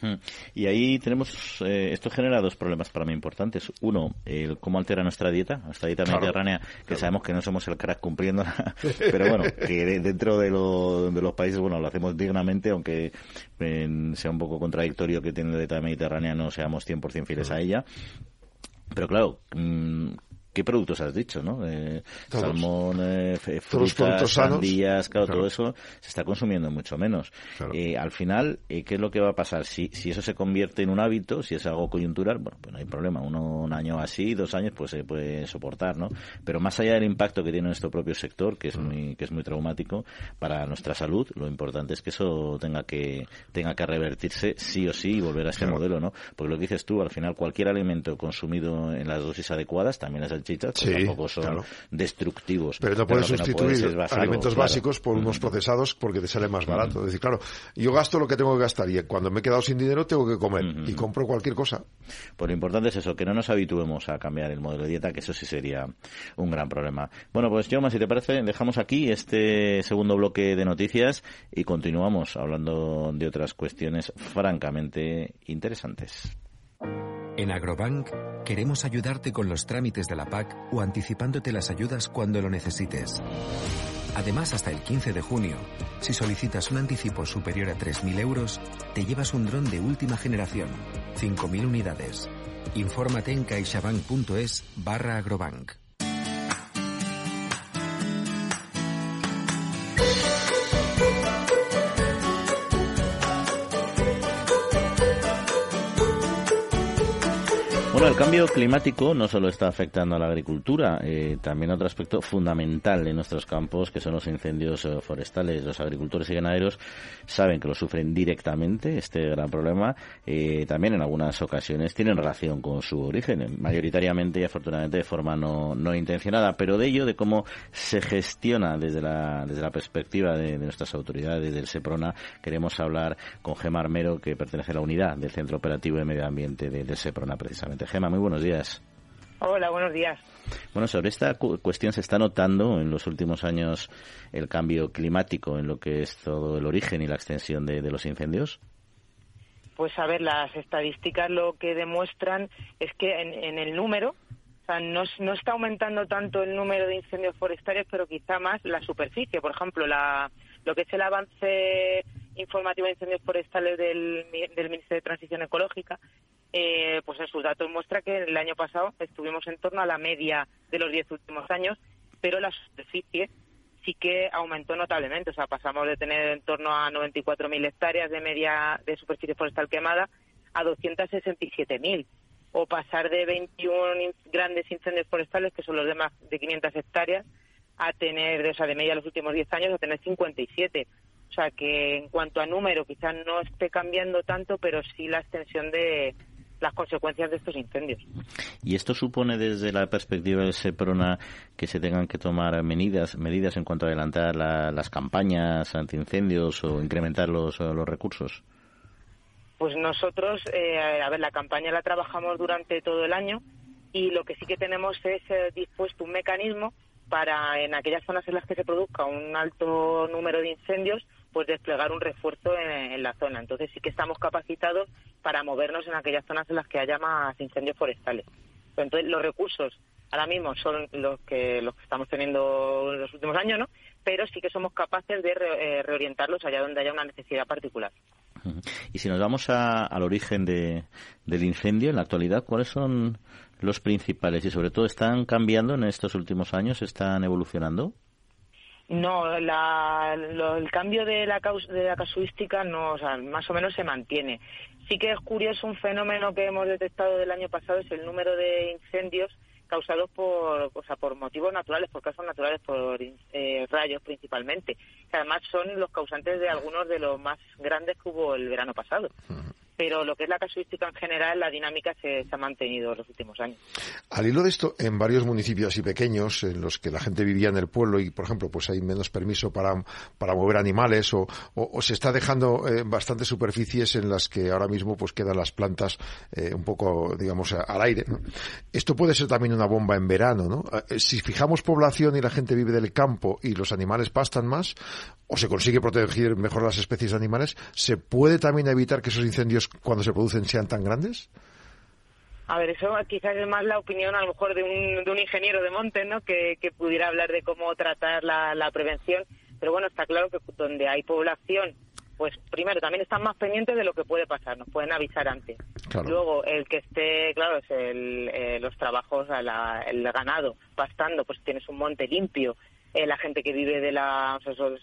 Hmm. Y ahí tenemos, eh, esto genera dos problemas para mí importantes. Uno, el cómo altera nuestra dieta, nuestra dieta mediterránea, que sabemos que no somos el crack cumpliendo, pero bueno, que dentro de, de los países, bueno, lo hacemos dignamente, aunque sea un poco contradictorio que tiene la dieta mediterránea no seamos 100% fieles a ella. Pero claro, mm, ¿Qué productos has dicho, no? Eh, salmón, eh, frutas, sandías, claro, todo eso se está consumiendo mucho menos. Eh, al final, eh, ¿qué es lo que va a pasar? Si, si eso se convierte en un hábito, si es algo coyuntural, bueno, pues no hay problema. Uno, un año así, dos años, pues se puede soportar, ¿no? Pero más allá del impacto que tiene nuestro propio sector, que es mm. muy, que es muy traumático para nuestra salud, lo importante es que eso tenga que, tenga que revertirse sí o sí y volver a ese modelo, ¿no? Porque lo que dices tú, al final cualquier alimento consumido en las dosis adecuadas también es el pues tampoco son destructivos. Pero no puedes sustituir alimentos básicos por unos procesados porque te sale más barato. Es decir, claro, yo gasto lo que tengo que gastar y cuando me he quedado sin dinero tengo que comer y compro cualquier cosa. Pues lo importante es eso, que no nos habituemos a cambiar el modelo de dieta, que eso sí sería un gran problema. Bueno, pues Joma, si te parece, dejamos aquí este segundo bloque de noticias y continuamos hablando de otras cuestiones francamente interesantes. En Agrobank queremos ayudarte con los trámites de la PAC o anticipándote las ayudas cuando lo necesites. Además, hasta el 15 de junio, si solicitas un anticipo superior a 3.000 euros, te llevas un dron de última generación, 5.000 unidades. Infórmate en caixabank.es barra agrobank. Bueno, el cambio climático no solo está afectando a la agricultura, eh, también otro aspecto fundamental en nuestros campos, que son los incendios eh, forestales. Los agricultores y ganaderos saben que lo sufren directamente, este gran problema. Eh, también en algunas ocasiones tienen relación con su origen, mayoritariamente y afortunadamente de forma no, no intencionada, pero de ello, de cómo se gestiona desde la, desde la perspectiva de, nuestras autoridades, del SEPRONA, queremos hablar con Gemma Armero, que pertenece a la unidad del Centro Operativo de Medio Ambiente del SEPRONA, precisamente. Gema, muy buenos días. Hola, buenos días. Bueno, sobre esta cuestión se está notando en los últimos años el cambio climático en lo que es todo el origen y la extensión de, los incendios. Pues a ver, las estadísticas lo que demuestran es que en, el número, o sea, no, no, está aumentando tanto el número de incendios forestales, pero quizá más la superficie. Por ejemplo, la, lo que es el avance informativo de incendios forestales del, del Ministerio de Transición Ecológica eh, pues en sus datos muestra que el año pasado estuvimos en torno a la media de los diez últimos años, pero la superficie sí que aumentó notablemente. O sea, pasamos de tener en torno a 94.000 hectáreas de media de superficie forestal quemada a 267.000. O pasar de 21 grandes incendios forestales, que son los de más de 500 hectáreas, a tener, o sea, de media los últimos 10 años, a tener 57. O sea, que en cuanto a número quizás no esté cambiando tanto, pero sí la extensión de, las consecuencias de estos incendios. ¿Y esto supone desde la perspectiva del SEPRONA que se tengan que tomar medidas, medidas en cuanto a adelantar las campañas antiincendios o incrementar los, los recursos? Pues nosotros, eh, a ver, la campaña la trabajamos durante todo el año y lo que sí que tenemos es eh, dispuesto un mecanismo para en aquellas zonas en las que se produzca un alto número de incendios, pues desplegar un refuerzo en, la zona. Entonces sí que estamos capacitados para movernos en aquellas zonas en las que haya más incendios forestales. Entonces los recursos ahora mismo son los que los que estamos teniendo en los últimos años, ¿no? Pero sí que somos capaces de eh, reorientarlos allá donde haya una necesidad particular. Y si nos vamos al origen de, del incendio en la actualidad, ¿cuáles son los principales y sobre todo están cambiando en estos últimos años? ¿Están evolucionando? No, el cambio de la, de la casuística no, más o menos se mantiene. Sí que es curioso un fenómeno que hemos detectado del año pasado es el número de incendios causados por, o sea, por motivos naturales, por causas naturales, por eh, rayos principalmente, que además son los causantes de algunos de los más grandes que hubo el verano pasado pero lo que es la casuística en general, la dinámica se, ha mantenido en los últimos años. Al hilo de esto, en varios municipios así pequeños, en los que la gente vivía en el pueblo y, por ejemplo, pues hay menos permiso para, para mover animales o, o, se está dejando eh, bastantes superficies en las que ahora mismo pues quedan las plantas eh, un poco, digamos, al aire. Esto puede ser también una bomba en verano, ¿no? Eh, si fijamos población y la gente vive del campo y los animales pastan más, o se consigue proteger mejor las especies animales, ¿se puede también evitar que esos incendios cuando se producen sean tan grandes? A ver, eso quizás es más la opinión a lo mejor de un, de un ingeniero de monte, ¿no? Que, pudiera hablar de cómo tratar la, prevención. Pero bueno, está claro que donde hay población, pues primero también están más pendientes de lo que puede pasar, nos pueden avisar antes. Luego, el que esté, claro, es el, eh, los trabajos, el ganado pastando, pues tienes un monte limpio, eh, la gente que vive de la, eso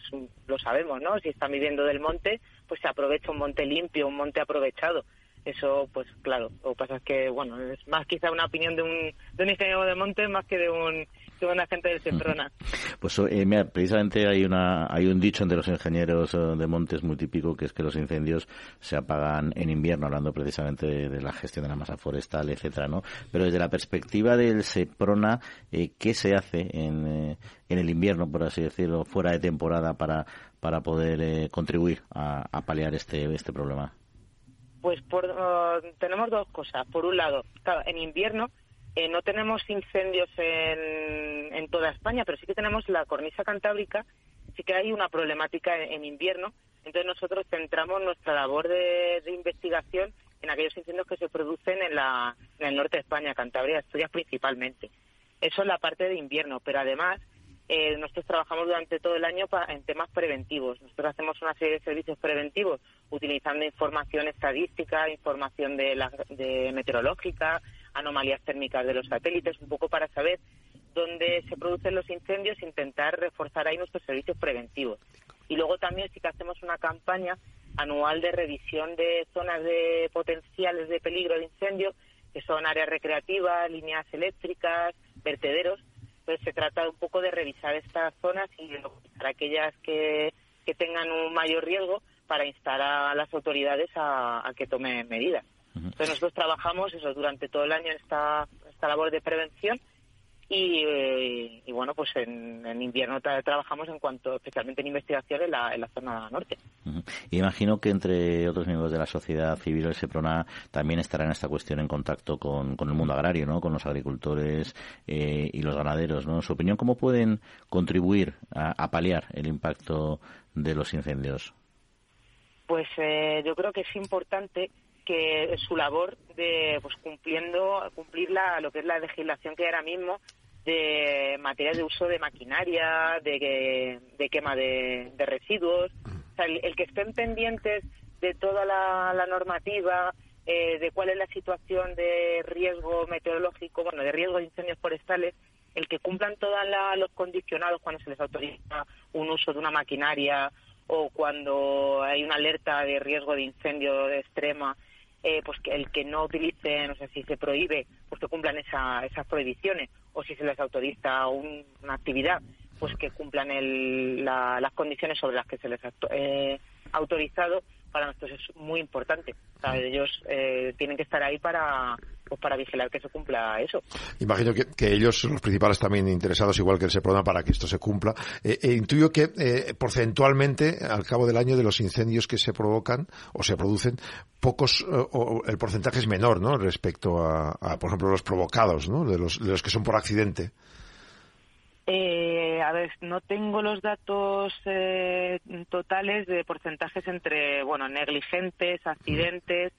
lo sabemos, ¿no? Si están viviendo del monte, pues se aprovecha un monte limpio, un monte aprovechado. Eso, pues claro, lo que pasa es que, bueno, es más quizá una opinión de un, de un ingeniero de monte más que de un buena gente del Semprona. Pues eh, mira, precisamente hay una hay un dicho entre los ingenieros eh, de montes muy típico que es que los incendios se apagan en invierno, hablando precisamente de, la gestión de la masa forestal, etcétera, ¿no? Pero desde la perspectiva del Seprona, eh, ¿qué se hace en, en el invierno, por así decirlo, fuera de temporada para para poder contribuir a, paliar este este problema? Pues por, tenemos dos cosas. Por un lado, en invierno eh, no tenemos incendios en, en, toda España, pero sí que tenemos la cornisa cantábrica, sí que hay una problemática en, invierno. Entonces nosotros centramos nuestra labor de, investigación en aquellos incendios que se producen en, la, el norte de España, Cantabria, Asturias principalmente. Eso es la parte de invierno, pero además eh, nosotros trabajamos durante todo el año en temas preventivos. Nosotros hacemos una serie de servicios preventivos utilizando información estadística, información de, la, de meteorológica, anomalías térmicas de los satélites, un poco para saber dónde se producen los incendios, intentar reforzar ahí nuestros servicios preventivos. Y luego también sí que hacemos una campaña anual de revisión de zonas de potenciales de peligro de incendio, que son áreas recreativas, líneas eléctricas, vertederos. Entonces se trata un poco de revisar estas zonas y para aquellas que, que tengan un mayor riesgo para instar a las autoridades a que tomen medidas. Entonces nosotros trabajamos eso durante todo el año en esta, esta labor de prevención y, eh, bueno, pues en, invierno trabajamos en cuanto, especialmente en investigación en la, en la zona norte. Y imagino que entre otros miembros de la sociedad civil, el SEPRONA también estará en esta cuestión en contacto con, con el mundo agrario, ¿no? Con los agricultores eh, y los ganaderos, ¿no? En su opinión, ¿cómo pueden contribuir a, paliar el impacto de los incendios? Pues eh, yo creo que es importante que su labor de pues cumpliendo cumplir la, lo que es la legislación que hay ahora mismo de materia de uso de maquinaria, de, de quema de, residuos, o sea, el, que estén pendientes de toda la, normativa, eh, de cuál es la situación de riesgo meteorológico, bueno, de riesgo de incendios forestales, el que cumplan todos los condicionados cuando se les autoriza un uso de una maquinaria o cuando hay una alerta de riesgo de incendio extrema eh, pues que el que no utilice, no sé si se prohíbe, pues que cumplan esa, esas prohibiciones, o si se les autoriza una actividad, pues que cumplan el, las condiciones sobre las que se les eh, autorizado, para nosotros es muy importante. ellos eh, tienen que estar ahí para pues para vigilar que se cumpla eso. Imagino que, ellos son los principales también interesados, igual que el SEPRONA, para que esto se cumpla. Eh, eh, intuyo que porcentualmente, al cabo del año, de los incendios que se provocan o se producen, pocos, o el porcentaje es menor, ¿no? Respecto a, por ejemplo, los provocados, ¿no? De los, de los que son por accidente. Eh, a ver, no tengo los datos eh, totales de porcentajes entre, bueno, negligentes, accidentes,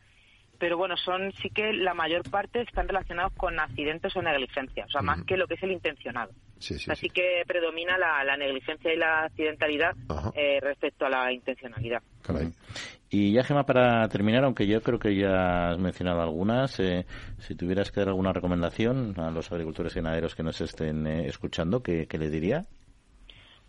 pero bueno, son sí que la mayor parte están relacionados con accidentes o negligencias, o sea, más que lo que es el intencionado. Así que predomina la, negligencia y la accidentalidad eh, respecto a la intencionalidad. Y ya, Gema, para terminar, aunque yo creo que ya has mencionado algunas, eh, si tuvieras que dar alguna recomendación a los agricultores y ganaderos que nos estén eh, escuchando, ¿qué, ¿qué le diría?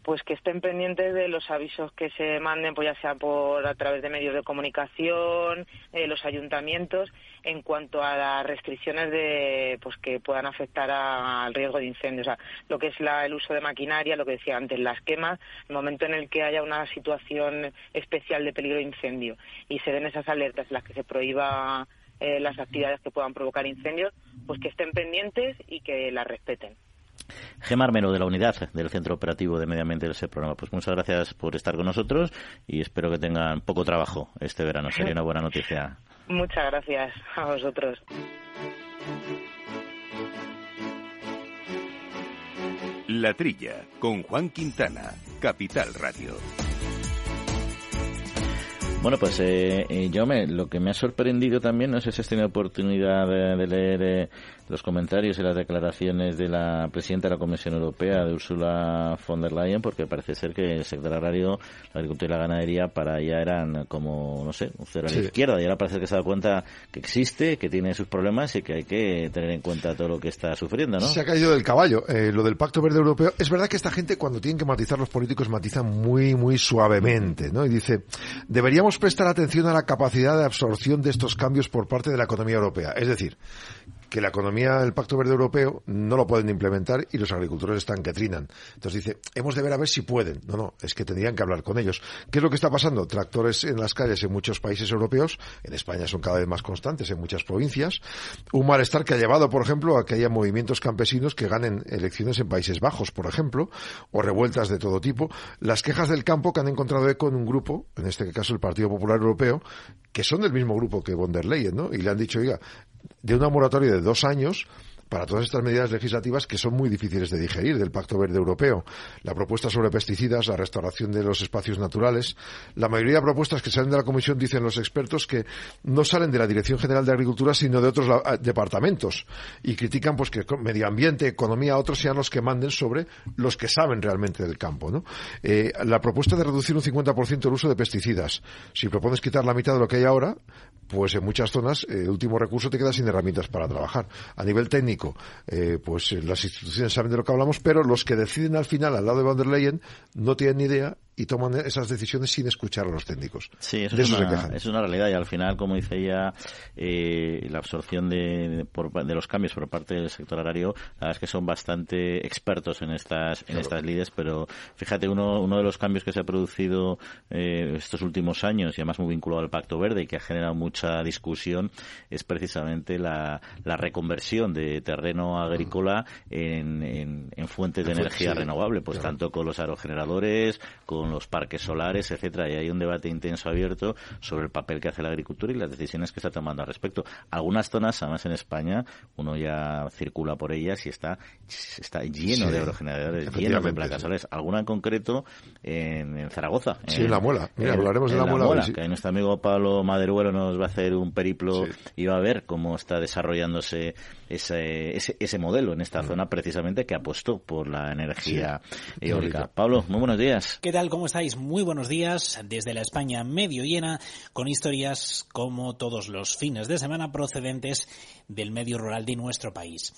Pues que estén pendientes de los avisos que se manden, pues ya sea por a través de medios de comunicación, eh, los ayuntamientos, en cuanto a las restricciones de, pues que puedan afectar al riesgo de incendio, o sea, lo que es la, el uso de maquinaria, lo que decía antes, las quemas, el momento en el que haya una situación especial de peligro de incendio y se den esas alertas en las que se prohíba eh, las actividades que puedan provocar incendios, pues que estén pendientes y que las respeten. Gemar Meno, de la unidad del Centro Operativo de Medio Ambiente del programa. Pues muchas gracias por estar con nosotros y espero que tengan poco trabajo este verano. Sería una buena noticia. Muchas gracias a vosotros. La Trilla, con Juan Quintana, Capital Radio. Bueno, pues eh, eh, yo me, lo que me ha sorprendido también, no sé si has tenido oportunidad de, leer eh, los comentarios y las declaraciones de la presidenta de la Comisión Europea, de Ursula von der Leyen, porque parece ser que el sector agrario, la agricultura y la ganadería para ella eran como, no sé, un cero a la izquierda. Y ahora parece que se da cuenta que existe, que tiene sus problemas y que hay que tener en cuenta todo lo que está sufriendo, ¿no? Se ha caído del caballo. Eh, lo del Pacto Verde Europeo. Es verdad que esta gente, cuando tienen que matizar los políticos, matizan muy, muy suavemente, ¿no? Y dice, deberíamos prestar atención a la capacidad de absorción de estos cambios por parte de la economía europea. Es decir, que la economía del Pacto Verde Europeo no lo pueden implementar y los agricultores están que trinan. Entonces dice, hemos de ver a ver si pueden. No, no, es que tendrían que hablar con ellos. ¿Qué es lo que está pasando? Tractores en las calles en muchos países europeos, en España son cada vez más constantes en muchas provincias. Un malestar que ha llevado, por ejemplo, a que haya movimientos campesinos que ganen elecciones en Países Bajos, por ejemplo, o revueltas de todo tipo. Las quejas del campo que han encontrado eco en un grupo, en este caso el Partido Popular Europeo, que son del mismo grupo que von der Leyen, ¿no? Y le han dicho, oiga, de una moratoria de dos años para todas estas medidas legislativas que son muy difíciles de digerir del Pacto Verde Europeo. La propuesta sobre pesticidas, la restauración de los espacios naturales. La mayoría de propuestas que salen de la Comisión, dicen los expertos, que no salen de la Dirección General de Agricultura, sino de otros departamentos. Y critican pues que medio ambiente, economía, otros sean los que manden sobre los que saben realmente del campo. ¿no? Eh, la propuesta de reducir un 50% el uso de pesticidas. Si propones quitar la mitad de lo que hay ahora, pues en muchas zonas eh, el último recurso te queda sin herramientas para trabajar. A nivel técnico, eh, pues eh, las instituciones saben de lo que hablamos, pero los que deciden al final al lado de van der Leyen no tienen ni idea y toman esas decisiones sin escuchar a los técnicos. Sí, eso, es, una, es, una, realidad y al final, como dice ella, eh, la absorción de, de, los cambios por parte del sector agrario, la verdad es que son bastante expertos en estas en estas lides, pero fíjate, uno, uno de los cambios que se ha producido eh, estos últimos años y además muy vinculado al Pacto Verde y que ha generado mucha discusión es precisamente la, la reconversión de terreno agrícola en, en, fuentes de energía renovable, pues tanto con los aerogeneradores, con los parques solares, etcétera, y hay un debate intenso abierto sobre el papel que hace la agricultura y las decisiones que está tomando al respecto. Algunas zonas, además en España, uno ya circula por ellas y está está lleno de aerogeneradores, lleno de placas solares. Alguna en concreto en, Zaragoza. Sí, en la muela. Mira, hablaremos de la, muela. que nuestro amigo Pablo Maderuelo nos va a hacer un periplo y va a ver cómo está desarrollándose ese, ese, ese modelo en esta mm. zona precisamente que apostó por la energía eólica. Pablo, muy buenos días. ¿Qué tal? ¿Cómo estáis? Muy buenos días desde la España medio llena, con historias como todos los fines de semana procedentes del medio rural de nuestro país.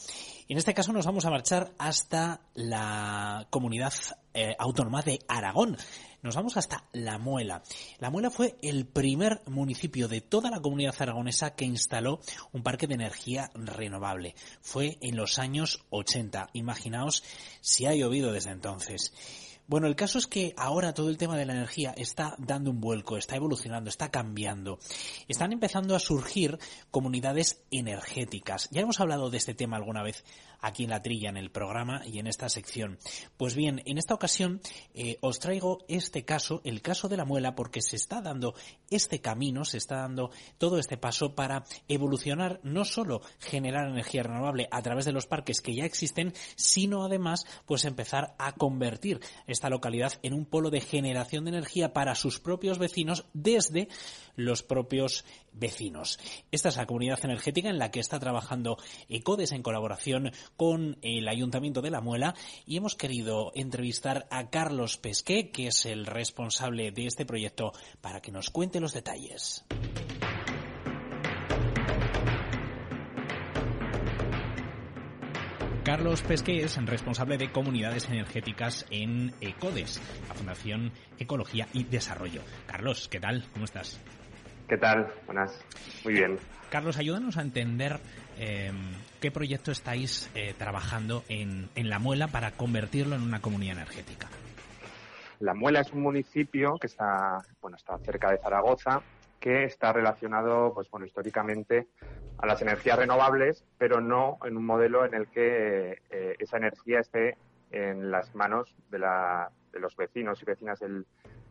En este caso nos vamos a marchar hasta la comunidad eh, autónoma de Aragón. Nos vamos hasta La Muela. La Muela fue el primer municipio de toda la comunidad aragonesa que instaló un parque de energía renovable. Fue en los años 80. Imaginaos si ha llovido desde entonces. Bueno, el caso es que ahora todo el tema de la energía está dando un vuelco, está evolucionando, está cambiando. Están empezando a surgir comunidades energéticas. Ya hemos hablado de este tema alguna vez aquí en la trilla, en el programa y en esta sección. Pues bien, en esta ocasión eh, os traigo este caso, el caso de la muela, porque se está dando este camino, se está dando todo este paso para evolucionar, no solo generar energía renovable a través de los parques que ya existen, sino además, pues empezar a convertir esta localidad en un polo de generación de energía para sus propios vecinos desde los propios vecinos. Esta es la comunidad energética en la que está trabajando ECODES en colaboración con el Ayuntamiento de La Muela y hemos querido entrevistar a Carlos Pesqué, que es el responsable de este proyecto, para que nos cuente los detalles. Carlos Pesqué es responsable de comunidades energéticas en ECODES, la Fundación Ecología y Desarrollo. Carlos, ¿qué tal? ¿Cómo estás? ¿Qué tal? Buenas. Muy bien. Carlos, ayúdanos a entender eh, qué proyecto estáis eh, trabajando en, en La Muela para convertirlo en una comunidad energética. La Muela es un municipio que está, bueno, está cerca de Zaragoza, que está relacionado, pues bueno, históricamente a las energías renovables, pero no en un modelo en el que eh, esa energía esté en las manos de, la, de los vecinos y vecinas del,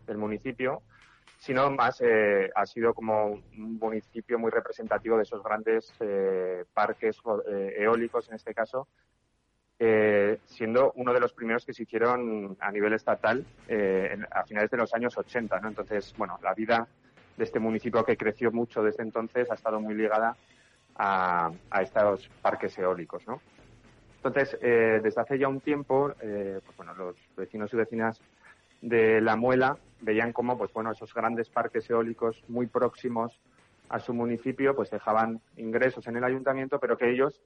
del municipio, sino más eh, ha sido como un municipio muy representativo de esos grandes eh, parques eh, eólicos, en este caso, siendo uno de los primeros que se hicieron a nivel estatal a finales de los años 80. ¿no? Entonces, bueno, la vida de este municipio que creció mucho desde entonces ha estado muy ligada a, a estos parques eólicos. ¿no? Entonces, desde hace ya un tiempo, pues, bueno, los vecinos y vecinas de la Muela veían cómo pues bueno esos grandes parques eólicos muy próximos a su municipio pues dejaban ingresos en el ayuntamiento pero que ellos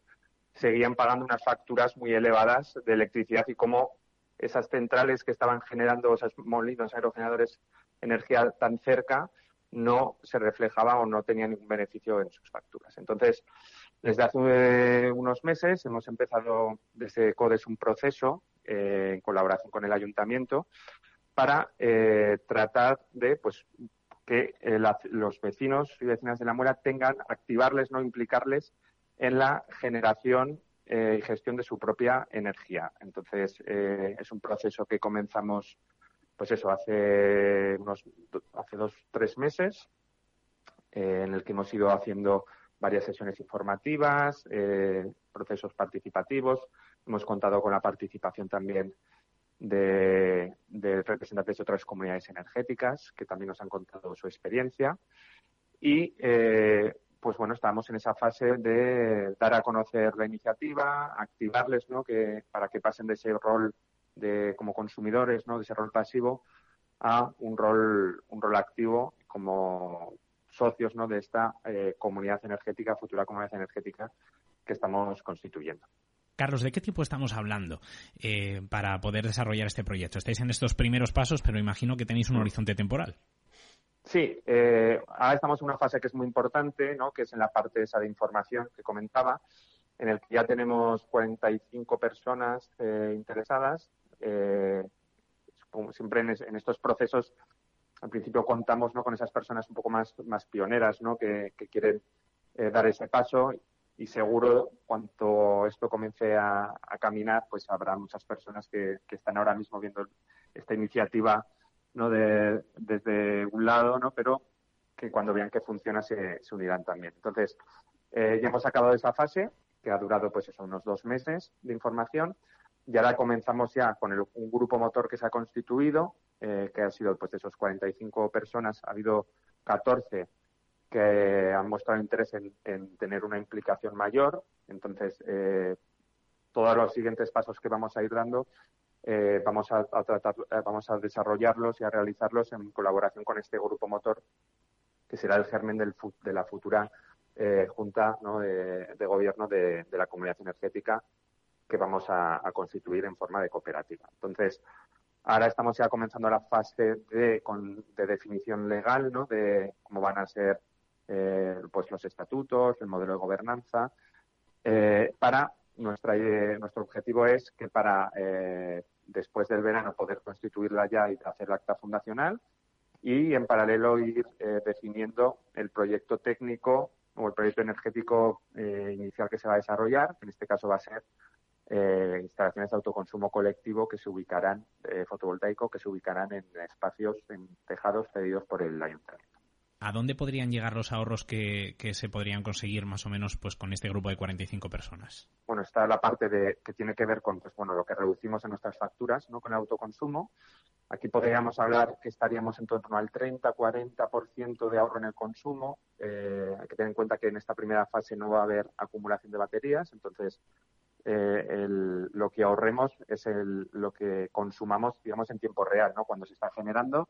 seguían pagando unas facturas muy elevadas de electricidad y cómo esas centrales que estaban generando esos molinos aerogeneradores energía tan cerca no se reflejaba o no tenía ningún beneficio en sus facturas. Entonces, desde hace unos meses hemos empezado desde CODES un proceso eh, en colaboración con el ayuntamiento para eh, tratar de pues que eh, los vecinos y vecinas de la Muela tengan, activarles, no implicarles en la generación eh, y gestión de su propia energía. Entonces, es un proceso que comenzamos, pues eso, hace unos, hace dos, tres meses, en el que hemos ido haciendo varias sesiones informativas, procesos participativos. Hemos contado con la participación también de, representantes de otras comunidades energéticas que también nos han contado su experiencia. Y, eh, pues bueno, estamos en esa fase de dar a conocer la iniciativa, activarles, ¿no? Que, para que pasen de ese rol de, como consumidores, ¿no? De ese rol pasivo a un rol, un rol activo como socios, ¿no? De esta eh, comunidad energética, futura comunidad energética que estamos constituyendo. Carlos, ¿de qué tiempo estamos hablando eh, para poder desarrollar este proyecto? Estáis en estos primeros pasos, pero imagino que tenéis un mm. horizonte temporal. Sí, eh, ahora estamos en una fase que es muy importante, ¿no? que es en la parte esa de información que comentaba, en el que ya tenemos 45 personas eh, interesadas. como siempre en, estos procesos, al principio contamos ¿no? con esas personas un poco más, más pioneras ¿no? que, que quieren dar ese paso y seguro cuanto esto comience a, caminar, pues habrá muchas personas que, están ahora mismo viendo esta iniciativa no de, desde un lado, ¿no? pero que cuando vean que funciona se, unirán también. Entonces, eh, ya hemos acabado esa fase, que ha durado pues eso, unos dos meses de información, y ahora comenzamos ya con un grupo motor que se ha constituido, eh, que ha sido pues de esos 45 personas, ha habido 14 que han mostrado interés en, tener una implicación mayor. Entonces, eh, todos los siguientes pasos que vamos a ir dando eh, vamos a, tratar, eh, vamos a desarrollarlos y a realizarlos en colaboración con este grupo motor, que será el germen del, de la futura junta de, gobierno de, la comunidad energética que vamos a, constituir en forma de cooperativa. Entonces, ahora estamos ya comenzando la fase de, de definición legal, ¿no? De cómo van a ser eh, pues los estatutos, el modelo de gobernanza, eh, para nuestra, nuestro objetivo es que para después del verano poder constituirla ya y hacer la acta fundacional y en paralelo ir eh, definiendo el proyecto técnico o el proyecto energético eh, inicial que se va a desarrollar, que en este caso va a ser eh, instalaciones de autoconsumo colectivo que se ubicarán, fotovoltaico, que se ubicarán en espacios, en tejados cedidos por el ayuntamiento. ¿A dónde podrían llegar los ahorros que, se podrían conseguir más o menos pues con este grupo de 45 personas? Bueno, está la parte de, que tiene que ver con pues, bueno, lo que reducimos en nuestras facturas ¿no? con el autoconsumo. Aquí podríamos hablar que estaríamos en torno al 30-40% de ahorro en el consumo. Eh, hay que tener en cuenta que en esta primera fase no va a haber acumulación de baterías, entonces eh, lo que ahorremos es lo que consumamos, digamos, en tiempo real, ¿no? Cuando se está generando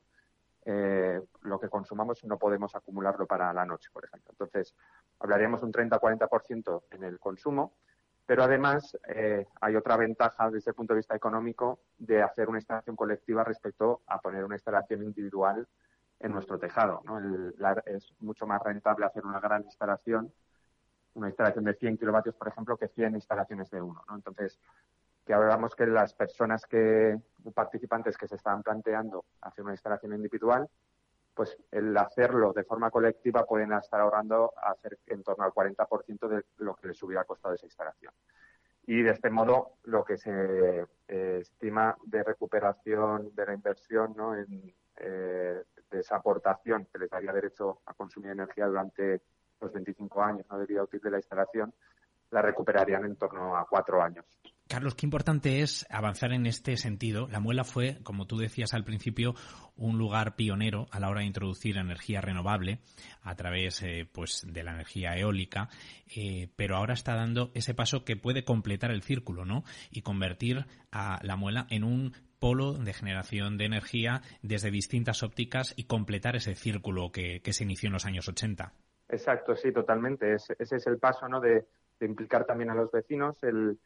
eh, lo que consumamos no podemos acumularlo para la noche, por ejemplo. Entonces, hablaríamos un 30-40% en el consumo, pero además eh, hay otra ventaja desde el punto de vista económico de hacer una instalación colectiva respecto a poner una instalación individual en nuestro tejado. es mucho más rentable hacer una gran instalación, una instalación de 100 kilovatios, por ejemplo, que 100 instalaciones de uno. Entonces, que hablamos que las personas que, participantes que se estaban planteando hacer una instalación individual, pues el hacerlo de forma colectiva pueden estar ahorrando hacer en torno al 40% de lo que les hubiera costado esa instalación. Y de este modo, lo que se eh, estima de recuperación de la inversión ¿no? en, eh, de esa aportación que les daría derecho a consumir energía durante los 25 años ¿no? de vida útil de la instalación, la recuperarían en torno a cuatro años. Carlos, qué importante es avanzar en este sentido. La muela fue, como tú decías al principio, un lugar pionero a la hora de introducir energía renovable a través eh, pues, de la energía eólica, eh, pero ahora está dando ese paso que puede completar el círculo ¿no? y convertir a la muela en un polo de generación de energía desde distintas ópticas y completar ese círculo que, se inició en los años 80. Exacto, sí, totalmente. ese es el paso ¿no? de, de implicar también a los vecinos. El,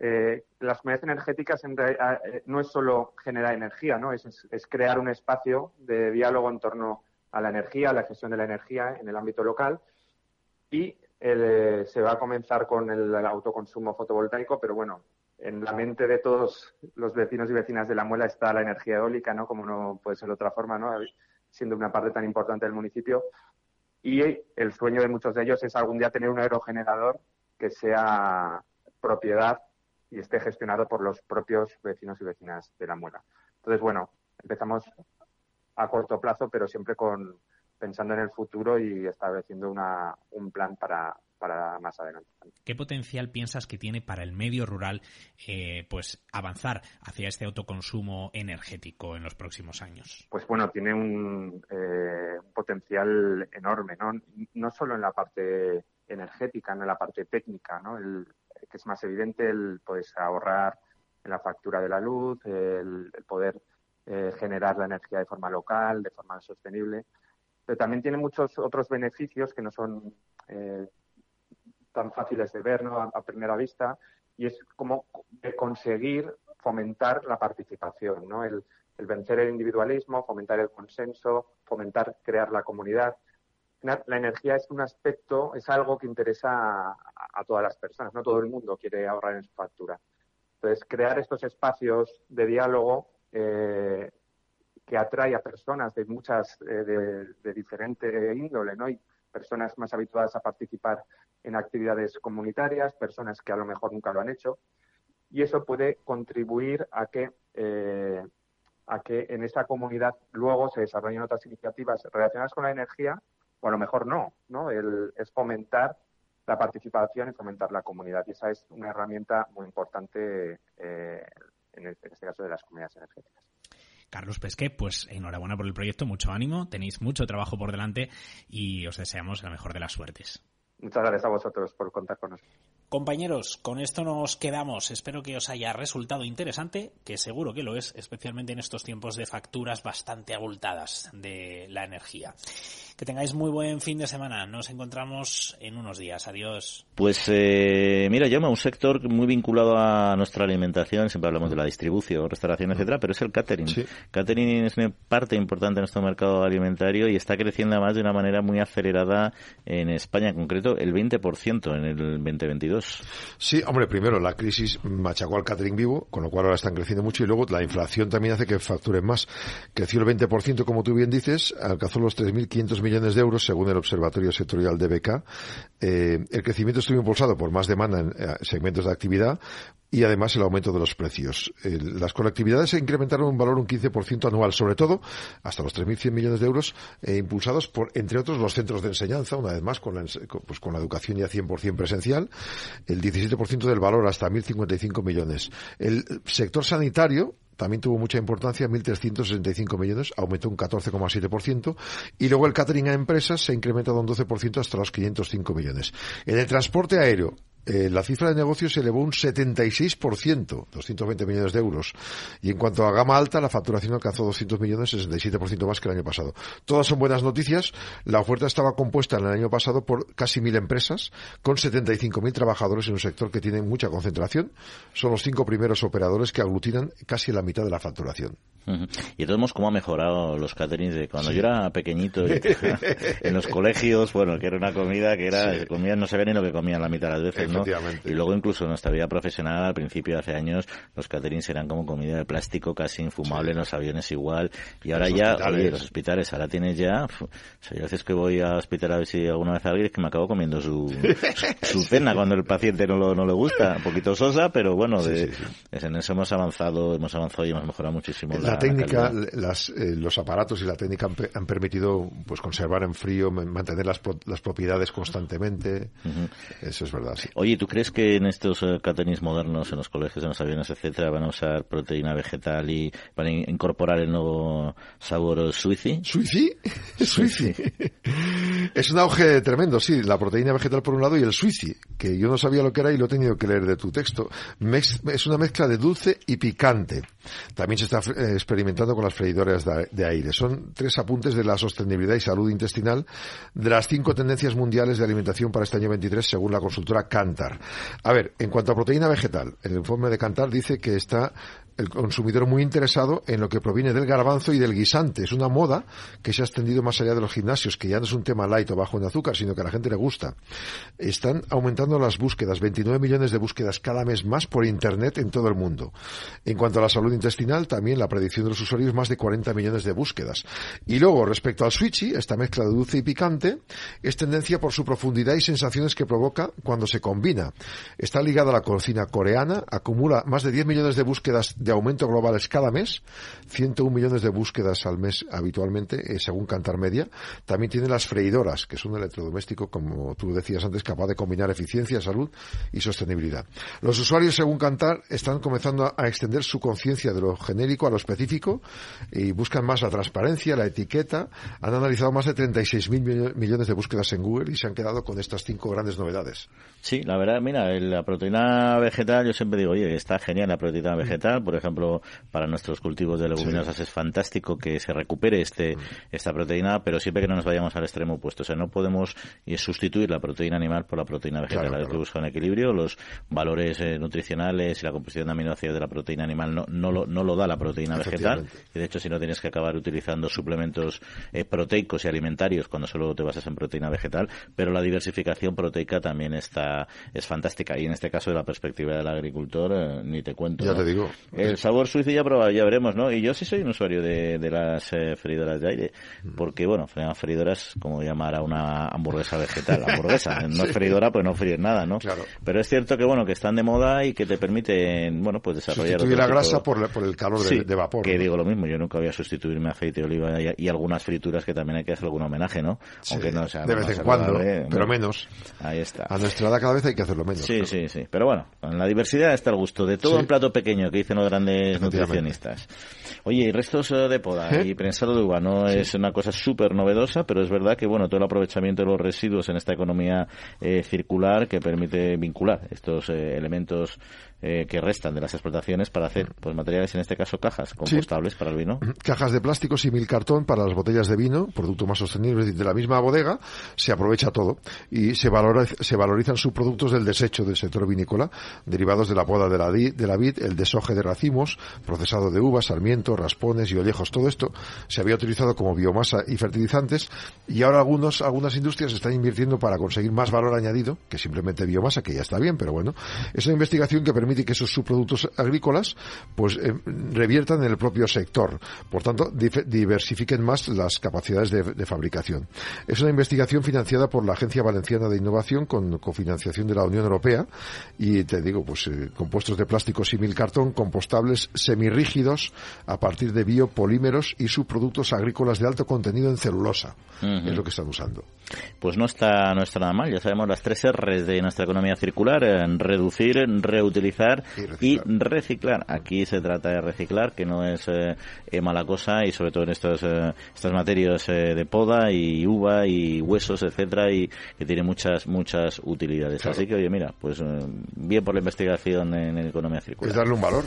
eh, las comunidades energéticas eh, no es solo generar energía, ¿no? Es, crear un espacio de diálogo en torno a la energía, a la gestión de la energía en el ámbito local y eh, se va a comenzar con el, autoconsumo fotovoltaico, pero bueno, en la mente de todos los vecinos y vecinas de la muela está la energía eólica, ¿no? Como no puede ser de otra forma, ¿no? Siendo una parte tan importante del municipio. Y el sueño de muchos de ellos es algún día tener un aerogenerador que sea propiedad y esté gestionado por los propios vecinos y vecinas de la muela. Entonces, bueno, empezamos a corto plazo, pero siempre con pensando en el futuro y estableciendo una, un plan para, para más adelante. ¿Qué potencial piensas que tiene para el medio rural eh, pues avanzar hacia este autoconsumo energético en los próximos años? Pues bueno, tiene un, eh, un potencial enorme, ¿no? No solo en la parte energética, en la parte técnica, ¿no? El, que es más evidente el pues ahorrar en la factura de la luz, el, poder eh, generar la energía de forma local, de forma sostenible. Pero también tiene muchos otros beneficios que no son eh, tan fáciles de ver ¿no? a, primera vista y es como conseguir fomentar la participación, ¿no? el vencer el individualismo, fomentar el consenso, fomentar crear la comunidad la energía es un aspecto, es algo que interesa a, todas las personas, no todo el mundo quiere ahorrar en su factura. Entonces, crear estos espacios de diálogo eh, que atrae a personas de muchas, eh, de, diferente índole, ¿no? Y personas más habituadas a participar en actividades comunitarias, personas que a lo mejor nunca lo han hecho, y eso puede contribuir a que eh, a que en esa comunidad luego se desarrollen otras iniciativas relacionadas con la energía o a lo mejor no, ¿no? El, es fomentar la participación y fomentar la comunidad. Y esa es una herramienta muy importante eh, en, este caso de las comunidades energéticas. Carlos Pesqué, pues enhorabuena por el proyecto, mucho ánimo, tenéis mucho trabajo por delante y os deseamos la mejor de las suertes. Muchas gracias a vosotros por contar con nosotros. Compañeros, con esto nos quedamos. Espero que os haya resultado interesante, que seguro que lo es, especialmente en estos tiempos de facturas bastante abultadas de la energía. Que tengáis muy buen fin de semana. Nos encontramos en unos días. Adiós. Pues eh, mira, llama un sector muy vinculado a nuestra alimentación. Siempre hablamos de la distribución, restauración, etcétera, pero es el catering. Catering es una parte importante de nuestro mercado alimentario y está creciendo además de una manera muy acelerada en España, en concreto el 20% en el 2022 Sí, hombre, primero la crisis machacó al catering vivo, con lo cual ahora están creciendo mucho y luego la inflación también hace que facturen más. Creció el 20%, como tú bien dices, alcanzó los 3.500 millones de euros según el Observatorio Sectorial de BK. Eh, el crecimiento estuvo impulsado por más demanda en eh, segmentos de actividad, y además el aumento de los precios. las colectividades se incrementaron un valor un 15% anual, sobre todo hasta los 3.100 millones de euros, eh, impulsados por, entre otros, los centros de enseñanza, una vez más con la, pues, con la educación ya 100% presencial, el 17% del valor hasta 1.055 millones. El sector sanitario, también tuvo mucha importancia, 1.365 millones, aumentó un 14,7%, y luego el catering a empresas se ha incrementado un 12% hasta los 505 millones. En el transporte aéreo, eh, la cifra de negocios se elevó un 76%, 220 millones de euros. Y en cuanto a gama alta, la facturación alcanzó 200 millones, 67% más que el año pasado. Todas son buenas noticias. La oferta estaba compuesta en el año pasado por casi mil empresas, con 75.000 trabajadores en un sector que tiene mucha concentración. Son los cinco primeros operadores que aglutinan casi la mitad de la facturación. Y todos cómo ha mejorado los caterings de cuando yo era pequeñito en los colegios, bueno, que era una comida que era, comida no sabía ni lo que comían la mitad de las veces, ¿no? Y luego incluso en nuestra vida profesional, al principio hace años, los caterings eran como comida de plástico casi infumable en los aviones igual. Y ahora ya, oye, los hospitales, ahora tienes ya, o sea, yo a veces que voy a hospital a ver si alguna vez alguien es que me acabo comiendo su, su cena cuando el paciente no, lo, no le gusta, un poquito sosa, pero bueno, de, en eso hemos avanzado, hemos avanzado y hemos mejorado muchísimo la técnica, las, eh, los aparatos y la técnica han, permitido pues conservar en frío, mantener las, las propiedades constantemente. Eso es verdad. Sí. Oye, ¿tú crees que en estos uh, modernos, en los colegios, en los aviones, etcétera, van a usar proteína vegetal y van a incorporar el nuevo sabor suici? ¿Suici? ¿Suici? es un auge tremendo, sí. La proteína vegetal por un lado y el suici, que yo no sabía lo que era y lo he tenido que leer de tu texto. es una mezcla de dulce y picante. También se está eh, experimentando con las freidoras de aire. Son tres apuntes de la sostenibilidad y salud intestinal de las cinco tendencias mundiales de alimentación para este año 23 según la consultora Cantar. A ver, en cuanto a proteína vegetal, el informe de Cantar dice que está el consumidor muy interesado en lo que proviene del garbanzo y del guisante. Es una moda que se ha extendido más allá de los gimnasios, que ya no es un tema light o bajo en azúcar, sino que a la gente le gusta. Están aumentando las búsquedas, 29 millones de búsquedas cada mes más por Internet en todo el mundo. En cuanto a la salud intestinal, también la predicción de los usuarios, más de 40 millones de búsquedas. Y luego, respecto al switchy, esta mezcla de dulce y picante, es tendencia por su profundidad y sensaciones que provoca cuando se combina. Está ligada a la cocina coreana, acumula más de 10 millones de búsquedas aumento global es cada mes, 101 millones de búsquedas al mes habitualmente, eh, según Cantar Media. También tiene las freidoras, que es un electrodoméstico, como tú decías antes, capaz de combinar eficiencia, salud y sostenibilidad. Los usuarios, según Cantar, están comenzando a extender su conciencia de lo genérico a lo específico y buscan más la transparencia, la etiqueta. Han analizado más de 36.000 millones de búsquedas en Google y se han quedado con estas cinco grandes novedades. Sí, la verdad, mira, la proteína vegetal, yo siempre digo, oye, está genial la proteína vegetal, por ejemplo, para nuestros cultivos de leguminosas es fantástico que se recupere este esta proteína, pero siempre que no nos vayamos al extremo opuesto, o sea, no podemos eh, sustituir la proteína animal por la proteína vegetal, hay que buscar un equilibrio, los valores eh, nutricionales y la composición de aminoácidos de la proteína animal no, no, lo, no lo da la proteína vegetal, y de hecho si no tienes que acabar utilizando suplementos eh, proteicos y alimentarios cuando solo te basas en proteína vegetal, pero la diversificación proteica también está es fantástica. Y en este caso, de la perspectiva del agricultor, eh, ni te cuento. Ya te digo. El sabor suizo ya probado, ya veremos, ¿no? Y yo sí soy un usuario de, de las eh, freidoras de aire, porque, bueno, freidoras como llamar a una hamburguesa vegetal. Hamburguesa, no es freidora, pues no fríes nada, ¿no? Claro. Pero es cierto que, bueno, que están de moda y que te permiten, bueno, pues desarrollar... Sustituir la grasa por, por, el calor de, vapor. que digo lo mismo, yo nunca voy a sustituirme aceite de oliva y, algunas frituras que también hay que hacer algún homenaje, ¿no? Aunque no sea... De vez en cuando, pero menos. Ahí está. A nuestra edad cada vez hay que hacerlo menos. Sí, sí, sí. Pero bueno, en la diversidad está el gusto. De todo un plato pequeño que dicen los grandes nutricionistas. Oye, y restos eh, de poda ¿Eh? y prensado de uva no es una cosa súper novedosa, pero es verdad que bueno, todo el aprovechamiento de los residuos en esta economía eh, circular que permite vincular estos elementos eh, que restan de las explotaciones para hacer pues materiales, en este caso cajas compostables para el vino. Cajas de plástico mil cartón para las botellas de vino, producto más sostenible de la misma bodega, se aprovecha todo y se, valora, se valorizan subproductos del desecho del sector vinícola, derivados de la poda de la, de la vid, el desoje de racimos, procesado de uvas, raspones y ollejos. Todo esto se había utilizado como biomasa y fertilizantes y ahora algunos, algunas industrias están invirtiendo para conseguir más valor añadido que simplemente biomasa, que ya está bien, pero bueno, es una investigación que permite que esos subproductos agrícolas pues eh, reviertan en el propio sector. Por tanto, diversifiquen más las capacidades de, fabricación. Es una investigación financiada por la Agencia Valenciana de Innovación con cofinanciación de la Unión Europea y te digo, pues eh, compuestos de plástico símil cartón, compostables semirrígidos a partir de biopolímeros y subproductos agrícolas de alto contenido en celulosa. Es lo que están usando. Pues no está, no está nada mal. Ya sabemos las tres R's de nuestra economía circular: reducir, reutilizar y reciclar. Aquí se trata de reciclar, que no es eh, mala cosa y sobre todo en estos, eh, estas materias eh, de poda y uva y huesos, etcétera, y que tiene muchas, muchas utilidades. Así que, oye, mira, pues bien por la investigación en, economía circular. Es darle un valor,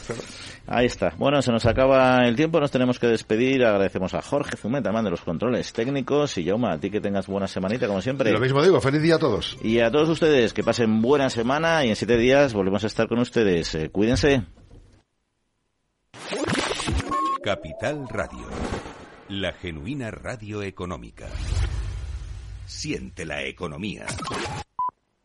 Ahí está. Bueno, se nos acaba el tiempo, nos tenemos que despedir. Agradecemos a Jorge Zumeta, man de los controles técnicos, y Yauma, a ti que tengas buena semana como siempre. lo mismo digo, feliz día a todos. Y a todos ustedes, que pasen buena semana y en siete días volvemos a estar con ustedes. Eh, cuídense. Capital Radio, la genuina radio económica. Siente la economía.